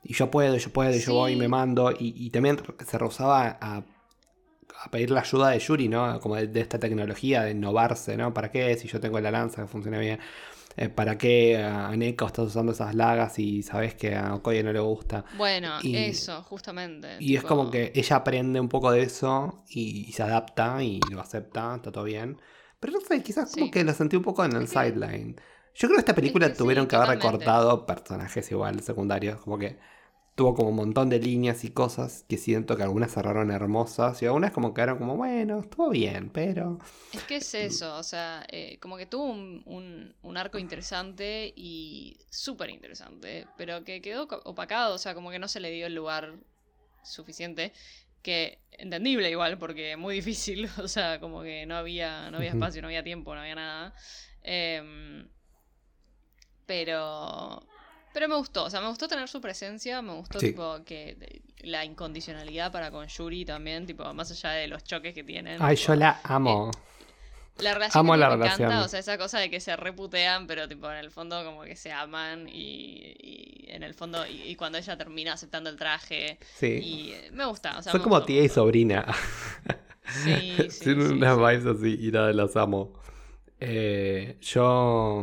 Y yo puedo, yo puedo, y yo voy Sí. me mando. Y, y también se rehusaba a, a pedir la ayuda de Yuri, ¿no? Como de, de esta tecnología, de innovarse, ¿no? ¿Para qué? Si yo tengo la lanza que funciona bien. Eh, ¿Para qué a Neko estás usando esas lagas y sabes que a Okoye no le gusta? Bueno, Y- eso, justamente. Y es tipo, como que ella aprende un poco de eso y, y se adapta y lo acepta, está todo bien. Pero no sé, quizás como que lo sentí un poco en el sideline. Yo creo que esta película que sí, tuvieron que haber recortado personajes igual secundarios, como que tuvo como un montón de líneas y cosas que siento que algunas cerraron hermosas y algunas como quedaron como, bueno, estuvo bien, pero... Es que es eso, o sea, eh, como que tuvo un, un- un arco interesante y súper interesante, pero que quedó opacado, o sea, como que no se le dio el lugar suficiente, que entendible igual, porque muy difícil, o sea, como que no había, no había espacio, no había tiempo, no había nada. Em, pero... Pero me gustó, o sea, me gustó tener su presencia, me gustó Sí. tipo que la incondicionalidad para con Yuri también, tipo, más allá de los choques que tienen. Ay, tipo, yo la amo. La relación Amo la me relación. encanta, o sea, esa cosa de que se reputean, pero tipo en el fondo como que se aman y, y en el fondo, y, y cuando ella termina aceptando el traje, Sí. y eh, me gusta, o sea, Son como tía y sobrina. Sí, sí, Tienen sí, unas sí. vibes así y nada, las amo. Eh, yo, yo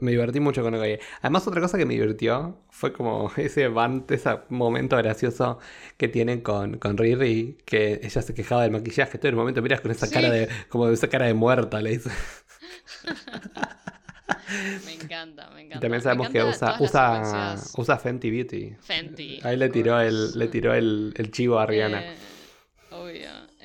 me divertí mucho con Okoye. Además, otra cosa que me divirtió fue como ese van, ese momento gracioso que tienen con, con Riri, que ella se quejaba del maquillaje. Todo el momento miras con esa Sí. cara de, como esa cara de muerta, le dice. Me encanta, me encanta. Y también sabemos que usa, usa, usa Fenty Beauty. Fenty. Ahí le tiró el, le tiró el, el chivo a Rihanna. Eh.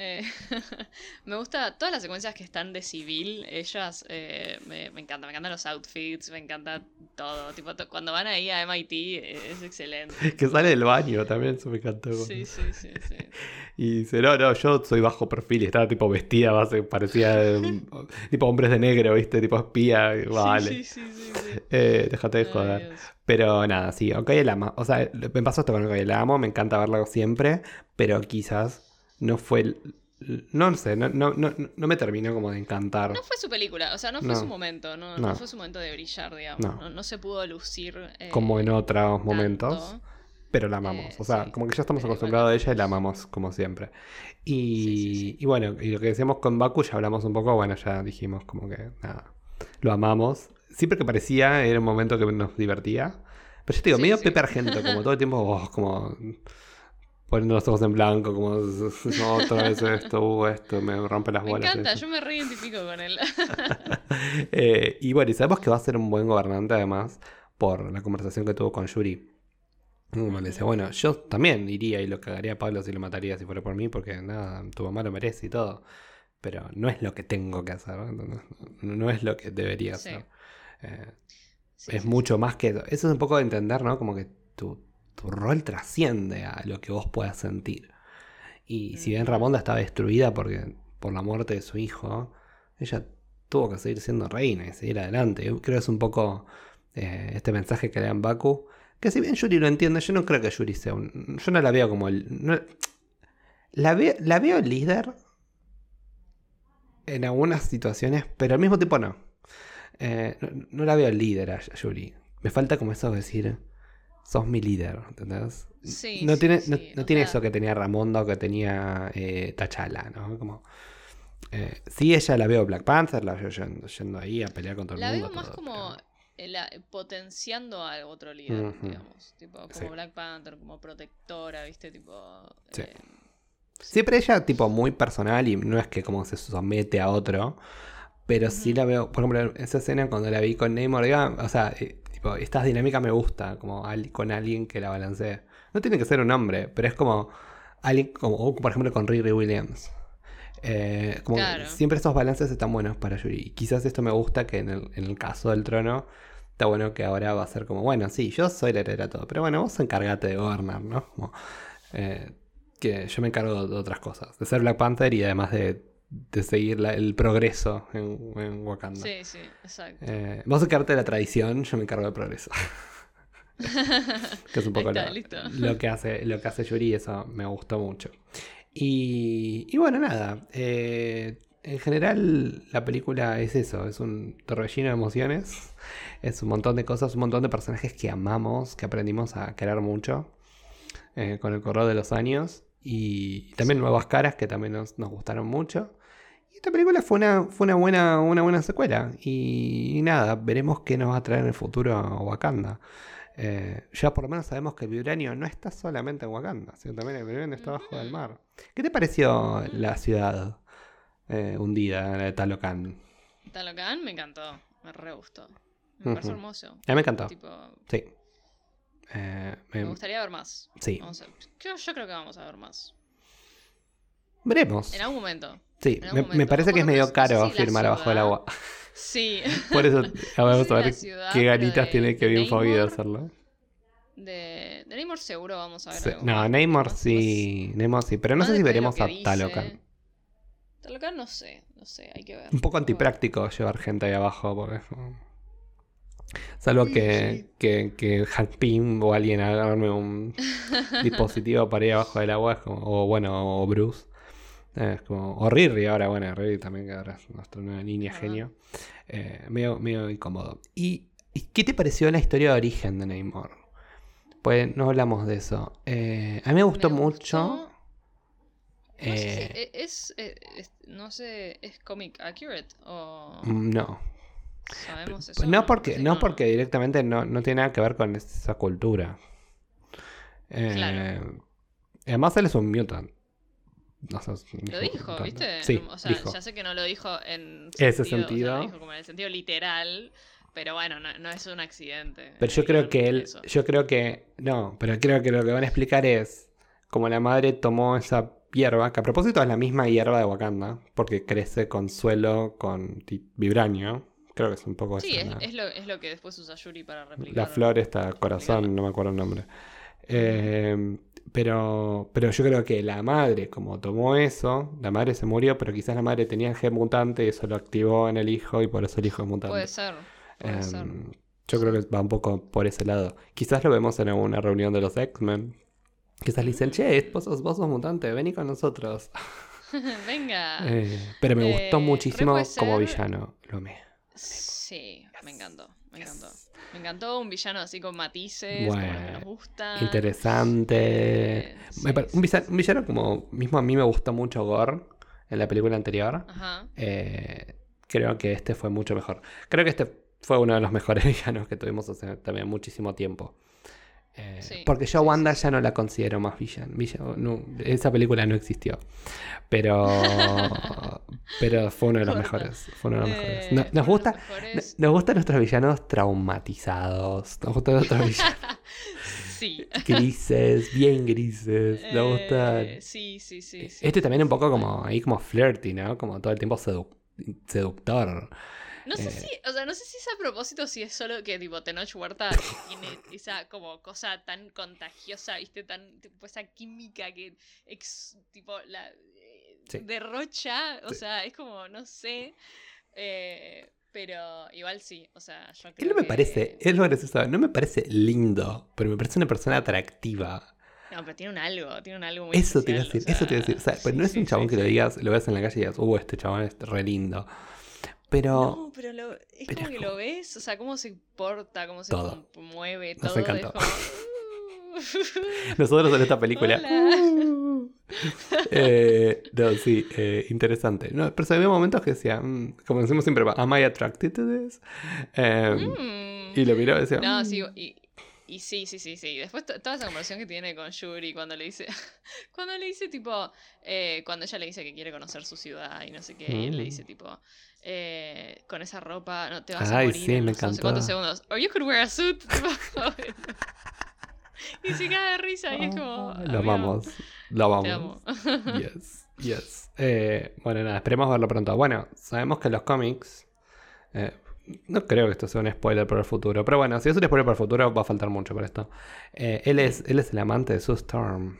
Eh, me gusta todas las secuencias que están de civil, ellas eh, me, me encantan, me encantan los outfits, me encanta todo. Tipo, to- cuando van ahí a MIT eh, es excelente. Que sale del baño también, eso me encantó. Sí, sí, sí, sí. Y dice, no, no, yo soy bajo perfil. Y estaba tipo vestida, parecía tipo hombres de negro, ¿viste? Tipo espía. Vale. Sí, sí, sí, sí, sí. Eh, déjate de Ay, joder. Dios. Pero nada, sí, ok, la amo. O sea, me pasó esto con ok, la amo, me encanta verla siempre, pero quizás no fue. No sé, no, no, no, no me terminó como de encantar. No fue su película, o sea, no fue su momento, no, No. fue su momento de brillar, digamos. No. Se pudo lucir. eh, como en otros momentos. Pero la amamos. Eh, o sea, sí. como que ya estamos igual acostumbrados a la ella y la amamos. como siempre. Y, Sí, sí, sí. y bueno, y lo que decíamos con Baku ya hablamos un poco, bueno, ya dijimos como que nada, lo amamos. Siempre que parecía era un momento que nos divertía. Pero yo te digo, medio. Pepe Argento, como todo el tiempo, oh, como poniendo los ojos en blanco, como no, otra vez esto, uh, esto, me rompe las Me bolas. encanta, eso. yo me reidentifico con él. Eh, y bueno, y sabemos que va a ser un buen gobernante además por la conversación que tuvo con Yuri. Le decía, bueno, yo también iría y lo cagaría a Pablo si lo mataría si fuera por mí, porque nada, tu mamá lo merece y todo. Pero no es lo que tengo que hacer, ¿no? no, no es lo que debería Sí. hacer. Eh, Sí, es sí, mucho más que eso. Eso es un poco de entender, ¿no? Como que tu, tu rol trasciende a lo que vos puedas sentir. Y si bien. Ramonda estaba destruida porque, por la muerte de su hijo, ella tuvo que seguir siendo reina y seguir adelante. Yo creo que es un poco eh, este mensaje que le dan Baku. Que si bien Yuri lo entiende, yo no creo que Yuri sea un. Yo no la veo como el. no- la, veo, la veo líder en algunas situaciones, pero al mismo tiempo no. Eh, no, no la veo líder a Yuri. Me falta como eso de decir, sos mi líder, ¿entendés? Sí, no tiene, sí, no, no o tiene sea- eso que tenía Ramonda o que tenía eh, T'Challa, ¿no? Como, eh, sí, ella la veo Black Panther, la veo yendo, yendo ahí a pelear contra el La mundo. veo más todo, como pero- eh, la- potenciando al otro líder, digamos. Tipo, como. Black Panther, como protectora, ¿viste? Tipo. Sí. eh, Siempre ella, tipo, muy personal y no es que como se somete a otro. Pero sí la veo, por ejemplo, esa escena cuando la vi con Neymar, diga, o sea, eh, tipo, esta dinámica me gusta, como al- con alguien que la balancee. No tiene que ser un hombre, pero es como alguien, como, o por ejemplo con Riri Williams. Eh, como Claro. siempre esos balances están buenos para Yuri. Y quizás esto me gusta que en el, en el caso del trono, está bueno que ahora va a ser como, bueno, sí, yo soy la heredera de todo, pero bueno, vos encargate de gobernar, ¿no? Como, eh, que yo me encargo de otras cosas, de ser Black Panther y además de, de seguir la- el progreso en, en Wakanda. Sí, sí, exacto. Eh, vos encargate de la tradición, yo me encargo del progreso. que es un poco está, lo, que hace, lo que hace Yuri, eso me gustó mucho. Y, y bueno, nada. eh, en general, la película es eso: es un torbellino de emociones. Es un montón de cosas, un montón de personajes que amamos, que aprendimos a querer mucho eh, con el correr de los años. Y también nuevas caras que también nos, nos gustaron mucho. Esta película fue una, fue una, buena, una buena secuela. Y, y nada, veremos qué nos va a traer en el futuro a Wakanda. Eh, ya por lo menos sabemos que el vibranio no está solamente en Wakanda, sino también el vibranio está abajo del mar. ¿Qué te pareció la ciudad eh, hundida, de Talocan? Talocan me encantó, me re gustó. Me pareció hermoso. A mí me encantó. Tipo, Sí. Eh, me- me gustaría ver más. sí. Vamos a- yo, yo creo que vamos a ver más. Veremos. En algún momento. Sí, me, me parece que es medio no sé caro si firmar abajo del agua. Sí. Por eso vamos sé a ver ciudad, qué ganitas de- tiene que bien Namor, hacerlo. De, de Namor seguro vamos a ver Sí. No, Neymar sí, Neymar sí, pero no sé si veremos a dice. Talocan. Talocan no sé, no sé, hay que ver. Un poco ver. antipráctico llevar gente ahí abajo, porque Salvo Sí, que, sí. que, que Hank Pym o alguien agarme un dispositivo para ir abajo del agua, o bueno, o Bruce. Eh, Es como, o Riri ahora, bueno, Riri también que ahora es nuestra nueva niña genio. Eh, medio, medio incómodo. ¿Y, qué te pareció la historia de origen de Neymar? Pues no hablamos de eso. Eh, a mí me gustó Me mucho. No sé si eh, e- es, eh, es- no sé, es comic accurate o mm, no. sabemos eso. No porque, no porque directamente no, no tiene nada que ver con esa cultura. Claro. Además él es un mutant. Lo dijo. ¿viste? Sí, o sea, dijo. ya sé que no lo dijo en Ese o sea, sentido. lo dijo como en el sentido literal, pero bueno, no, no es un accidente. Pero yo creo que él, eso. yo creo que, no, pero creo que lo que van a explicar es como la madre tomó esa, hierba, que a propósito es la misma hierba de Wakanda, porque crece con suelo, con vibranio. Creo que es un poco Sí, es, es lo, es lo que después usa Yuri para replicar. La flor está corazón, no me acuerdo el nombre. Eh, pero, pero yo creo que la madre, como tomó eso, la madre se murió, pero quizás la madre tenía el gen mutante y eso lo activó en el hijo y por eso el hijo es mutante. Puede ser. Puede Em, ser. yo creo que va un poco por ese lado. Quizás lo vemos en alguna reunión de los X-Men. Quizás le dicen, che, vos sos, vos sos mutante, vení con nosotros. Venga. Eh, pero me gustó Eh, muchísimo como villano. Lo amé. Sí, me encantó. Me Yes. encantó. Me encantó un villano así con matices, como los que Bueno, nos gusta. Interesante. Me sí, pare- sí, un, villano, un villano como mismo a mí me gustó mucho Gore en la película anterior. Ajá. Eh, creo que este fue mucho mejor. Creo que este fue uno de los mejores villanos que tuvimos hace también muchísimo tiempo. Eh, Sí, porque yo a Wanda ya no la considero más villano. Villano- no, esa película no existió. Pero, pero fue uno de los mejores. Fue uno de los mejores. Eh, No- nos, gusta, mejores. nos gustan nuestros villanos traumatizados. Nos gustan nuestros villanos Sí. grises, bien grises. Nos gustan. Eh, sí, sí, sí, sí. Este también un poco como ahí como flirty, ¿no? Como todo el tiempo sedu- seductor. No sé eh. si, o sea, no sé si es a propósito, si es solo que tipo Tenoch Huerta tiene esa como cosa tan contagiosa, viste, tan tipo esa química que ex, tipo la eh, Sí. derrocha, o Sí. sea, es como, no sé, eh, pero igual sí, o sea, yo Él creo no me que- parece, es lo gracioso, no me parece lindo, pero me parece una persona atractiva. No, pero tiene un algo, tiene un algo muy Eso te iba a especial, decir, o eso te iba a decir. O sea, sea, pues no sí, es un chabón que lo digas, lo ves en la calle y digas, uh, este chabón es re lindo. Pero No, pero lo, es pero como que como- lo ves, o sea, cómo se porta, cómo se Todo. mueve, Nos todo. encantó. Es como... nosotros en esta película. Uh, eh, no, sí, eh, interesante. No, pero había momentos que decía, mm, como decimos siempre, ¿am I attracted to this? Em, Mm. Y lo miraba y decía, No, "Mm". sí, y, y sí, sí, sí, sí. Después to- toda esa conversación que tiene con Yuri cuando le dice, cuando le dice tipo, eh, cuando ella le dice que quiere conocer su ciudad y no sé qué, y él le Mm. dice tipo, eh, con esa ropa no te vas a Ay, morir sí, en me encantó. cuántos segundos. Or you could wear a suit. y se cae de risa y es como, Ah, lo "Amigo, amamos, lo Te amamos. amo. Yes, yes. Eh, bueno, nada, esperemos verlo pronto. Bueno, sabemos que los cómics. eh, no creo que esto sea un spoiler para el futuro. Pero bueno, si es un spoiler para el futuro, va a faltar mucho para esto. Eh, él, es, él es el amante de Sue Storm.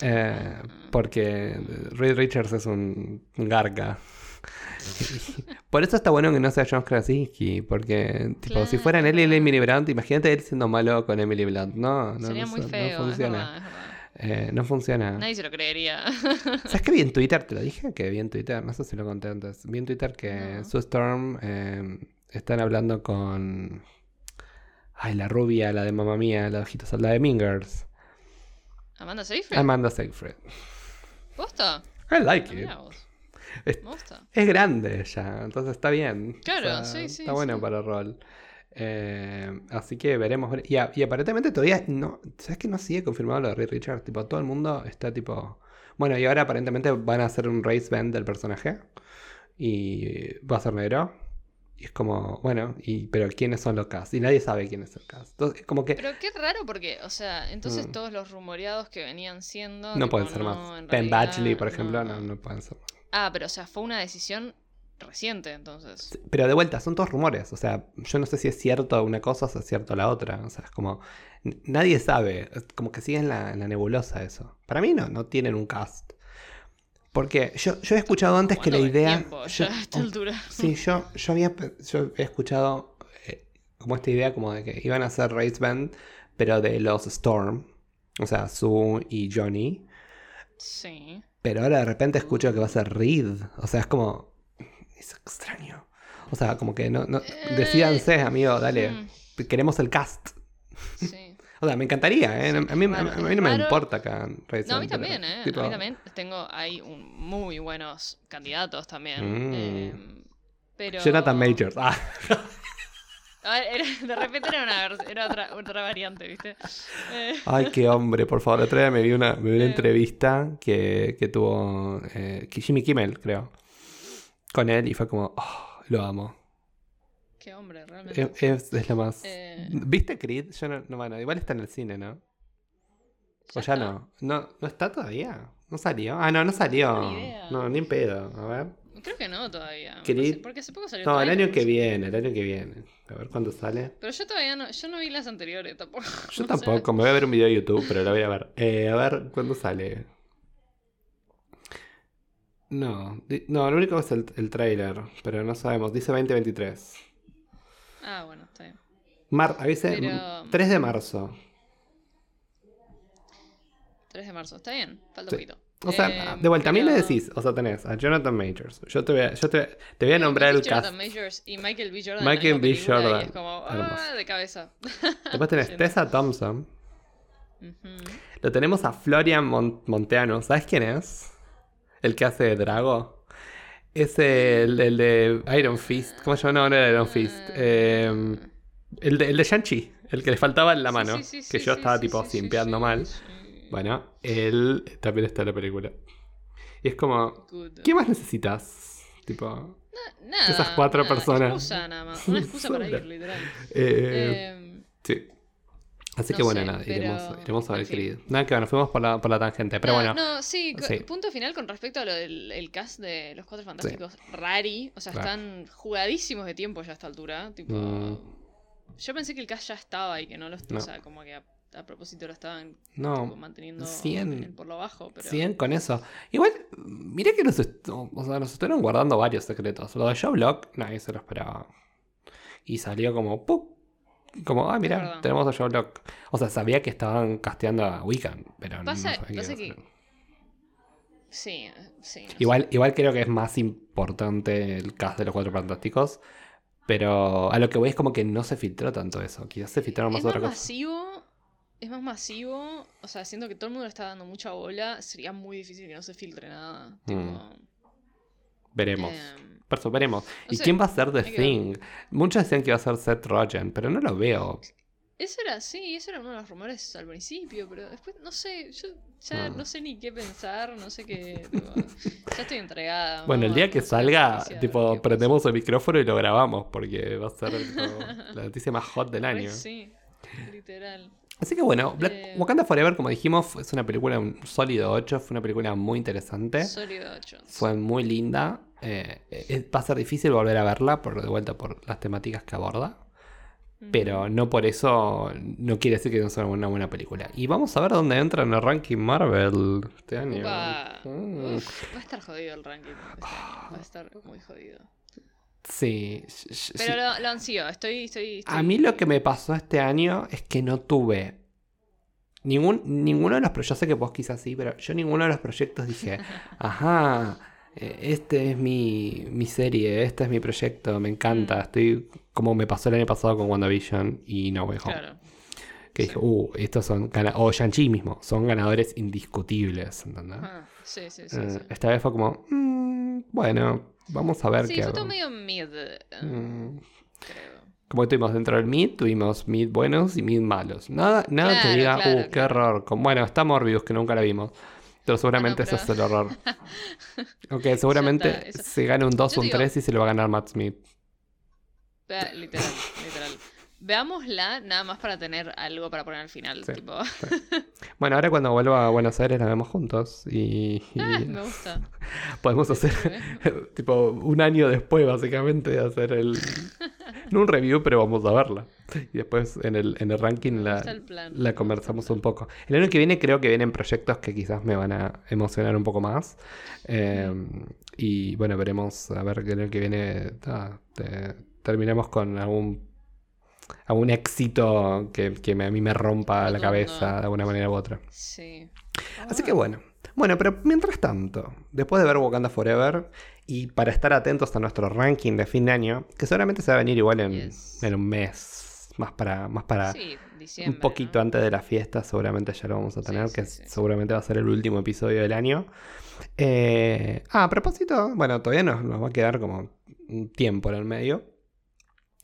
Eh, porque Reed Richards es un garga. Por eso está bueno que no sea John Krasinski. Porque, tipo, si fueran él y. Emily Blunt, imagínate él siendo malo con Emily Blunt. No, no, Sería no, muy no feo, es funciona. verdad, es verdad. Eh, no funciona. Nadie se lo creería. ¿Sabes qué vi en Twitter? Te lo dije que vi en Twitter, no sé si lo conté antes. Vi en Twitter que No. Sue Storm eh, están hablando con. Ay, la rubia, la de mamá mía, la de ojitos, la de Mingers. Amanda Seyfried. Amanda Seyfried. ¿Posta? I like Ah, it. Es, Me gusta. es grande ella, entonces está bien. Claro, sí, sí, Está bueno sí. para el rol. Eh, así que veremos. Y, a- y aparentemente todavía no. ¿Sabes que no sigue confirmado lo de Reed Richards? Tipo, todo el mundo está tipo. Bueno, y ahora aparentemente van a hacer un race band del personaje. Y va a ser negro. Y es como, bueno, y, pero ¿quiénes son los cast? Y nadie sabe quién es el cast. Entonces, es como que Pero qué raro porque, o sea, entonces Mm. todos los rumoreados que venían siendo. no tipo, pueden ser no, más. en Ben realidad, Badgley, por ejemplo, no, no pueden ser más. Ah, pero o sea, fue una decisión reciente entonces. Pero de vuelta, son todos rumores. O sea, yo no sé si es cierto una cosa o si es cierto la otra. O sea, es como. Nadie sabe. Como que siguen la, en la nebulosa eso. Para mí no, no tienen un cast. Porque yo, yo he escuchado antes que la idea. tiempo, yo- ya a esta altura. sí, yo, yo había yo he escuchado eh, como esta idea como de que iban a hacer Race Band, pero de los Storm. O sea, Sue y Johnny. Sí. Pero ahora de repente escucho que va a ser Reed. O sea, es como. Es extraño. O sea, como que no. no Eh, decídanse, amigo, dale. hmm, Queremos el cast. Sí. O sea, me encantaría, ¿eh? Sí, a, mí, a mí- raro, a mí no me importa acá. Race No, a mí pero, también, ¿eh? tipo, A mí también tengo ahí un, muy buenos candidatos también. Mm. em, pero... Jonathan Majors. Ah, era- de repente era, una, era otra, otra variante, ¿viste? Eh, ay, qué hombre, por favor. Otra vez me vi una, me vi una Eh. entrevista que, que tuvo eh, Jimmy Kimmel, creo. Con él y fue como, oh, lo amo. qué hombre, realmente. Es, es, lo más. ¿Viste Creed? Yo no, no, bueno, igual está en el cine, ¿no? O ya no. no. ¿No está todavía? No ¿No salió? Ah, no, no salió. No, ni en pedo. A ver. Creo que no todavía. Creed- Porque hace poco salió No, el año que viene, el año que viene. A ver cuándo sale. Pero yo todavía no, yo no vi las anteriores tampoco. Yo tampoco, me voy a ver un video de YouTube, pero lo voy a ver. Eh, a ver cuándo sale. No, no, lo único es el, el trailer, pero no sabemos. Dice 2023. Ah, bueno, está bien. Mar, dice Pero- 3 de marzo. 3 de marzo, está bien, falta Sí. un poquito. O sea, Eh, de vuelta, a mí me pero- decís, o sea, tenés a Jonathan Majors. Yo te voy a, yo te, te voy a nombrar el cast. Jonathan Majors y Michael B. Jordan. Michael B. Jordan. Y es como, ah, de cabeza. Después tenés. Tessa Thompson. Lo tenemos a Florian Mon- Monteano. ¿Sabes quién es? El que hace de Drago. Es el, el de Iron Fist. ¿Cómo se llama? No, no era Iron Fist. Eh, el de, el de Shang-Chi. El que le faltaba en la mano. sí, sí, que sí, yo sí, estaba tipo simpeando sí, mal. Bueno, él también está en la película. Y es como. ¿qué más necesitas? Tipo, Nada, esas cuatro nada, personas? Excusa nada más. Una excusa para ir, literal. eh, Eh, sí. Así no que bueno, sé, nada, pero- iremos, iremos a ver en fin. Creed. Nada que bueno, fuimos por la, por la tangente. Pero no, bueno, No, sí, punto final con respecto a lo del el cast de Los Cuatro Fantásticos. Rari, o sea, están jugadísimos de tiempo ya a esta altura. Tipo, Mm. Yo pensé que el cast ya estaba y que no lo No. O sea, como que a, propósito lo estaban no. tipo, manteniendo por lo bajo. Pero... Siguen con eso. Igual, miré que nos, o sea, nos estuvieron guardando varios secretos. Lo de Joe Block, nadie se lo esperaba. Y salió como, ¡pum! Como, ah, verdad. tenemos a Joe Block. O sea, sabía que estaban casteando a Wiccan, pero no sabía pasa que-. Sí, sí. no Igual, igual creo que es más importante el cast de los Cuatro Fantásticos. Pero a lo que voy es como que no se filtró tanto eso. Quizás se filtraron más Es más otra cosa. masivo. Es más masivo. O sea, siento que todo el mundo le está dando mucha bola. Sería muy difícil que no se filtre nada. Tipo. Mm. Veremos. em, Por veremos. ¿Y quién va a ser The. Thing? Muchos decían que iba a ser Seth Rogen, pero no lo veo. Eso era, sí, eso era uno de los rumores al principio, pero después, no sé, yo ya Mm. no sé ni qué pensar, no sé qué, tipo, ya estoy entregada. Bueno, el día que salga, noticia, tipo, prendemos el micrófono y lo grabamos, porque va a ser tipo, la noticia más hot del año. Sí, literal. Así que bueno, Black- Eh. Wakanda Forever, como dijimos, fue- es una película un sólido 8, fue una película muy interesante, Sólido 8. fue muy linda. eh, eh, va a ser difícil volver a verla, por de vuelta por las temáticas que aborda. Pero no por eso no quiere decir que no sea una buena película. Y vamos a ver dónde entra en el ranking Marvel este año. Mm. Uf, va a estar jodido el ranking este año, va a estar muy jodido. Sí. Pero lo, lo ansío, estoy, estoy, estoy- A mí lo que me pasó este año es que no tuve ningún, ninguno de los proyectos, yo sé que vos quizás sí, pero yo ninguno de los proyectos dije, ajá, eh, este es mi, mi serie, este es mi proyecto, me encanta, Mm. estoy como me pasó el año pasado con WandaVision y No Way Home. Claro. Que dije, uh, estos son, gana- o Shang-Chi mismo, son ganadores indiscutibles, ¿entendés? Ajá, Sí, sí, sí. Eh, sí. Esta vez fue como, "Mm, bueno, vamos a ver Sí, qué fue hago". todo medio mid, eh, Mm. creo. Como tuvimos dentro del mid, tuvimos mid buenos y mid malos. Nada, nada que diga, claro, uh, qué error. Como, bueno, está Morbius, que nunca la vimos. Pero seguramente Ah, no, ese es el horror. Ok, seguramente está, se gane un 2 Yo o un digo- 3 y se lo va a ganar Matt Smith. Vea- Literal, literal. Veámosla nada más para tener algo para poner al final. Sí. Tipo, Bueno, ahora cuando vuelva a Buenos Aires la vemos juntos. Y, y ah, me gusta. podemos hacer, tipo, un año después, básicamente, de hacer el. No un review, pero vamos a verla. Y después en el, en el ranking la, el conversamos un poco. El año que viene creo que vienen proyectos que quizás me van a emocionar un poco más. Eh, y bueno, veremos a ver que el año que viene ah, te- terminemos con algún algún éxito que, que me- a mí me rompa la cabeza de alguna manera u otra. Sí. Así que bueno. Bueno, pero mientras tanto, después de ver Wakanda Forever y para estar atentos a nuestro ranking de fin de año, que seguramente se va a venir igual en, Yes. en un mes, más para, más para Sí, un poquito ¿no? antes de la fiesta, seguramente ya lo vamos a tener, sí, que sí. seguramente va a ser el último episodio del año. Eh, ah, a propósito, bueno, todavía nos, nos va a quedar como un tiempo en el medio.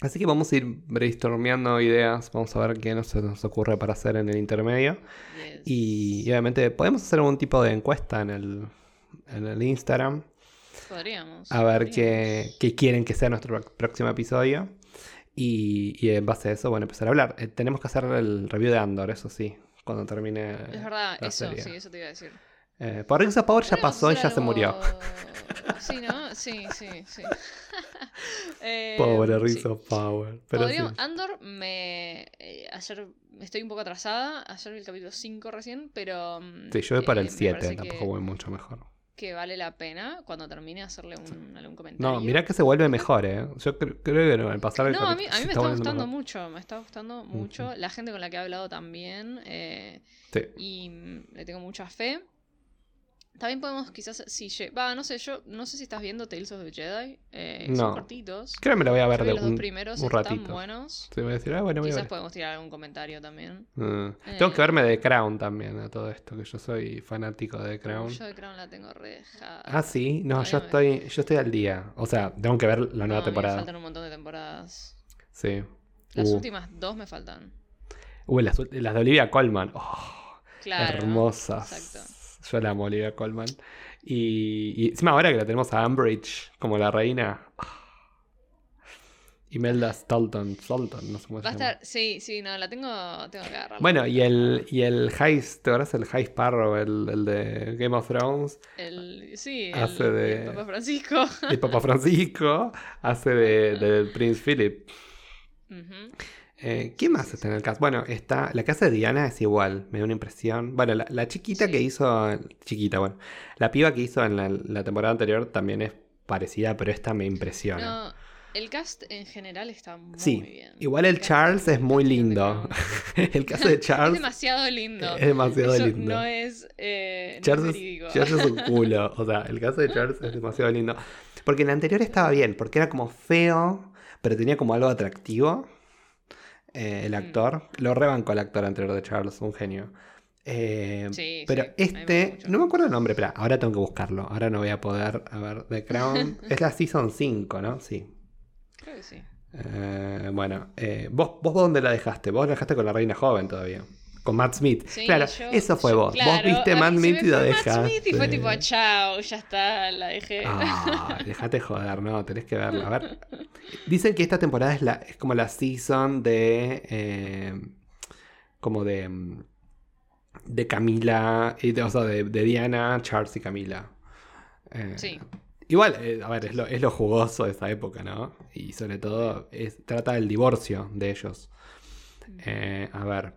Así que vamos a ir brainstormeando ideas, vamos a ver qué nos, nos ocurre para hacer en el intermedio. Yes. Y, y obviamente podemos hacer algún tipo de encuesta en el, en el Instagram. Podríamos. A ver podríamos. qué, qué quieren que sea nuestro próximo episodio. Y, y en base a eso, bueno, empezar a hablar. Eh, tenemos que hacer el review de Andor, eso sí, cuando termine. Es verdad, la eso, serie. sí, eso te iba a decir. Eh, por Rings of Power ya pasó y ya se murió. Sí, ¿no? Sí, sí, sí. Eh, Pobre sí. Rings of Power. Pero sí. Andor me... eh, ayer estoy un poco atrasada, ayer vi el capítulo 5 recién, pero... mm, Sí, yo voy para eh, el me 7, parece tampoco que, voy mucho mejor. que vale la pena cuando termine hacerle un, algún comentario. No, mirá que se vuelve mejor, ¿eh? Yo cre- creo que no, al pasar el No, a mí, a mí me está gustando mejor. mucho, me está gustando mucho. La gente con la que he hablado también, eh, Sí. y mm, le tengo mucha fe. También podemos quizás, si va, no sé, yo no sé si estás viendo Tales of the Jedi, eh, No. son cortitos. Creo que me lo voy a ver de los dos primeros, un están ratito. buenos. Decir, ah, bueno, voy a Quizás ver. podemos tirar algún comentario también. Mm. Tengo que Eh. verme de Crown también a todo esto, que yo soy fanático de Crown. Yo de Crown la tengo reja. Ah, sí, no, yo Todavía estoy, yo estoy al día. O sea, tengo que ver la nueva a mí me temporada. faltan un montón de temporadas. Sí. Las Uh. últimas dos me faltan. Uy, las, las de Olivia Colman. Oh, Claro. hermosas. Exacto. Yo la amo, Olivia Colman. Y, y encima ahora que la tenemos a Umbridge como la reina. Imelda Stolton. Stolton, no sé cómo se Va a estar, sí, sí, no, la tengo, tengo que agarrarla. Bueno, y el, y el High, ¿te acuerdas el High Sparrow, el, el de Game of Thrones? El, sí, Hace el, de- el Papa Francisco. El Papa Francisco hace de, del Prince Philip. Ujú. Eh, ¿Quién más está en el cast? Bueno, está. La casa de Diana es igual, me da una impresión. Bueno, la, la chiquita Sí. que hizo. Chiquita, bueno. La piba que hizo en la, la temporada anterior también es parecida, pero esta me impresiona. No, el cast en general está muy sí, bien. igual el cast- Charles es muy lindo. El caso de Es Charles demasiado lindo. es demasiado Eso lindo. No es, eh, Charles, es es. Charles es un culo. O sea, el caso de Charles es demasiado lindo. Porque en el anterior estaba bien, porque era como feo, pero tenía como algo atractivo. Eh, el Mm. actor. Lo rebanco al actor anterior de Charles, un genio. Eh, Sí, pero sí, me este, no me acuerdo el nombre, pero ahora tengo que buscarlo. Ahora no voy a poder. A ver, The Crown. es la Season 5, ¿no? Sí. Creo que sí. Eh, bueno, eh, ¿vos, ¿vos dónde la dejaste? Vos la dejaste con la reina joven todavía. Con Matt Smith. Sí, claro, yo- eso fue yo- vos. vos viste Matt Smith y lo fue Matt dejaste. Smith y fue tipo, chao, ya está, la dejé. Ah, déjate joder, no, tenés que verla. A ver. Dicen que esta temporada es, la, es como la season de. eh, como de. mm, De Camila. y de- o sea, de, de Diana, Charles y Camila. Eh, Sí. Igual, eh, a ver, es lo, es lo jugoso de esa época, ¿no? Y sobre todo es, trata del divorcio de ellos. Eh, a ver,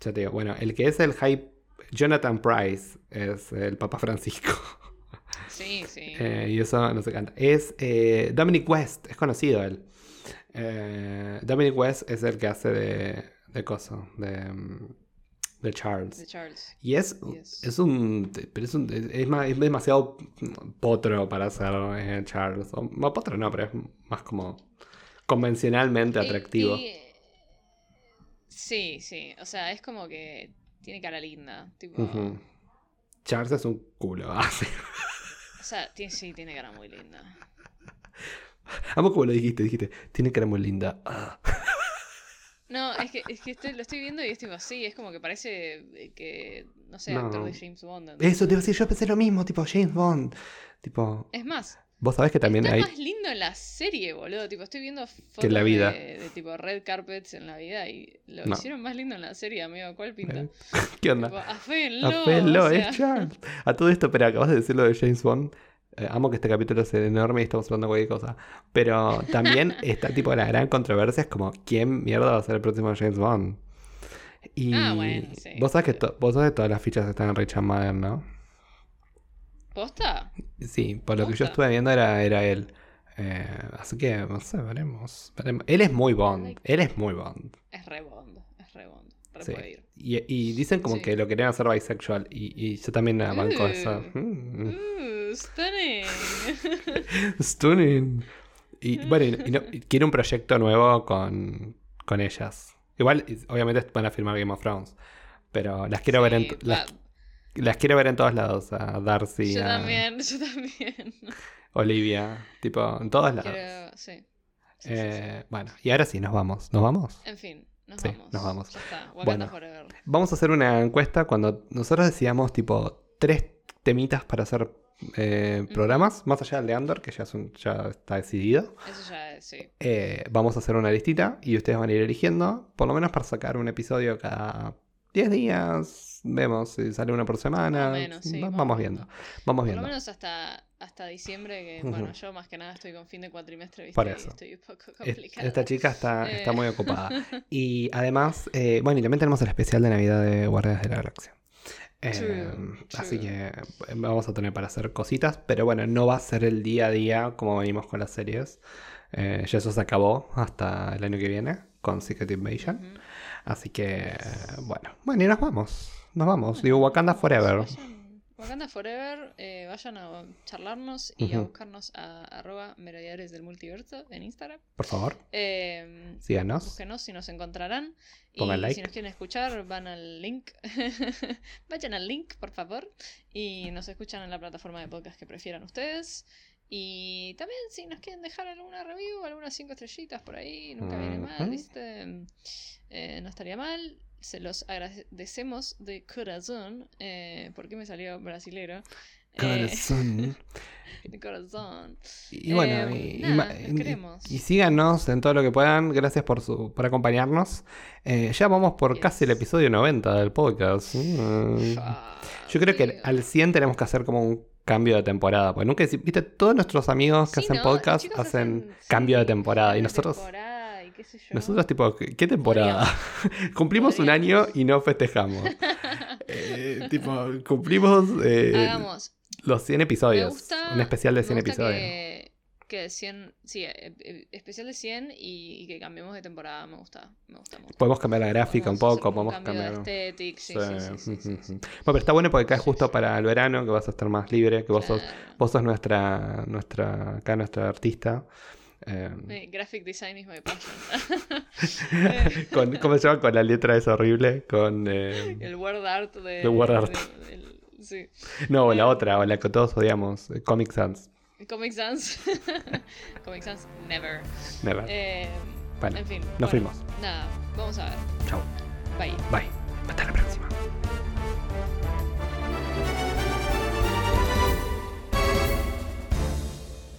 ya te digo, bueno, el que es el hype, Jonathan Price, es el Papa Francisco. Sí, sí. Eh, y eso no se canta. Es eh, Dominic West, es conocido él. Eh, Dominic West es el que hace de, de coso, de, de Charles. de Charles. Y es, Yes. es un. Pero es, un, es, más- es demasiado potro para ser eh, Charles. O, potro no, pero es más como convencionalmente atractivo. y- Sí, sí. O sea, es como que tiene cara linda. Tipo, Ujú. Charles es un culo. O sea, tiene, sí, tiene cara muy linda. Amo como lo dijiste, dijiste, tiene cara muy linda. Ah. No, es que, es que estoy- lo estoy viendo y es tipo así, es como que parece eh, que, no sé, No. actor de James Bond. Eso te iba a decir, yo pensé lo mismo, tipo James Bond. Tipo, Es más, vos sabés que también está hay. más lindo en la serie, boludo. Tipo, estoy viendo fotos la vida. De, de tipo red carpets en la vida y lo No. hicieron más lindo en la serie, amigo. ¿Cuál pinta? ¿Qué onda? Tipo, aféenlo, Apelo, o sea, es Charles. A todo esto, pero acabas de decir lo de James Bond. Eh, amo que este capítulo sea enorme y estamos hablando de cualquier cosa. Pero también está tipo la gran controversia es como quién mierda va a ser el próximo James Bond. Y Ah, bueno, sí. vos sabés que to- vos sabés que todas las fichas están en Richard Madden, ¿no? ¿Posta? Sí, por lo que yo estuve viendo era, era él. Eh, así que, no sé, veremos, veremos. Él es muy Bond. Él es muy Bond. Es re Bond, es re Bond. Re Sí. puede ir. Y, y dicen como Sí. que lo querían hacer bisexual. Y, y yo también la banco Uh. eso. Mm. Uh, stunning. Stunning. Y bueno, y, no- quiere un proyecto nuevo con, con ellas. Igual, obviamente van a filmar Game of Thrones. Pero las quiero ver en las, va, las quiero ver en todos lados. A Darcy, yo a también, yo también. Olivia. Tipo, en todos lados. Quiero, sí. Sí, sí, sí. Eh, Bueno, y ahora sí, nos vamos. ¿Nos vamos? En fin, nos vamos. nos vamos. Ya está. Bueno. Vamos a hacer una encuesta cuando nosotros decíamos tipo tres temitas para hacer eh, programas, más allá del de Andor, que ya, es un- ya está decidido. Eso ya es, sí. Eh, vamos a hacer una listita y ustedes van a ir eligiendo, por lo menos para sacar un episodio cada 10 días, vemos si sale una por semana. Menos, sí, vamos vamos viendo. viendo. Vamos Por viendo. lo menos hasta, hasta diciembre, que bueno, yo más que nada estoy con fin de cuatrimestre, ¿viste? Por eso. estoy un poco Es- complicada. Esta chica está, está Eh. muy ocupada. Y además, eh, bueno, y también tenemos el especial de Navidad de Guardias de la Galaxia. Eh, True, así true. que eh, vamos a tener para hacer cositas, pero bueno, no va a ser el día a día como venimos con las series. Eh, ya eso se acabó hasta el año que viene con Secret Invasion. Así que, bueno, bueno, y nos vamos. Nos vamos. Digo, Wakanda Forever. Vayan- Wakanda Forever, eh, vayan a charlarnos y a buscarnos a arroba merodeadores del multiverso en Instagram. Por favor, Eh, síganos. búsquenos y nos encontrarán. Y Pongan like. si nos quieren escuchar, van al link. Vayan al link, por favor. Y nos escuchan en la plataforma de podcast que prefieran ustedes. Y también si nos quieren dejar alguna review, algunas cinco estrellitas por ahí, nunca viene mal. ¿viste? Eh, no estaría mal. Se los agradecemos de corazón. Eh, ¿Por qué me salió brasilero? Eh, Corazón. de corazón. Y bueno, Em, y, nada, síganos en todo lo que puedan. Gracias por, su, por acompañarnos. Eh, ya vamos por Yes. casi el episodio 90 del podcast. Mm. Yo creo que al 100 tenemos que hacer como un cambio de temporada. Porque nunca, viste, todos nuestros amigos que Sí, hacen ¿no? podcast hacen sí, cambio de temporada. Y nosotros, temporada qué sé yo. nosotros tipo, ¿qué temporada? Cumplimos un año y no festejamos. Eh, tipo, cumplimos eh, Hagamos. los 100 Me episodios. gusta, un especial de me 100 gusta episodios. Que, que 100, sí, eh, eh, especial de 100 y, y que cambiemos de temporada. Me gusta, me gusta mucho. Podemos cambiar la gráfica un Podemos poco, podemos cambiar. aesthetic, sí, Sí. sí. Bueno, pero está bueno porque cae Sí, justo para el verano, que vas a estar más libre, que vos sos, vos sos nuestra, nuestra, acá nuestra artista. Eh, Eh, Graphic design is my passion. con, ¿Cómo se llama? Con la letra esa horrible, con... eh, El word art de. El word art. de- sí. no, o la eh, otra, o la que todos odiamos, eh, Comic Sans. Comic Sans. Comic Sans, never. Never. Eh, Bueno, en fin. nos bueno, fuimos. Nada, vamos a ver. Chau. Bye. Bye.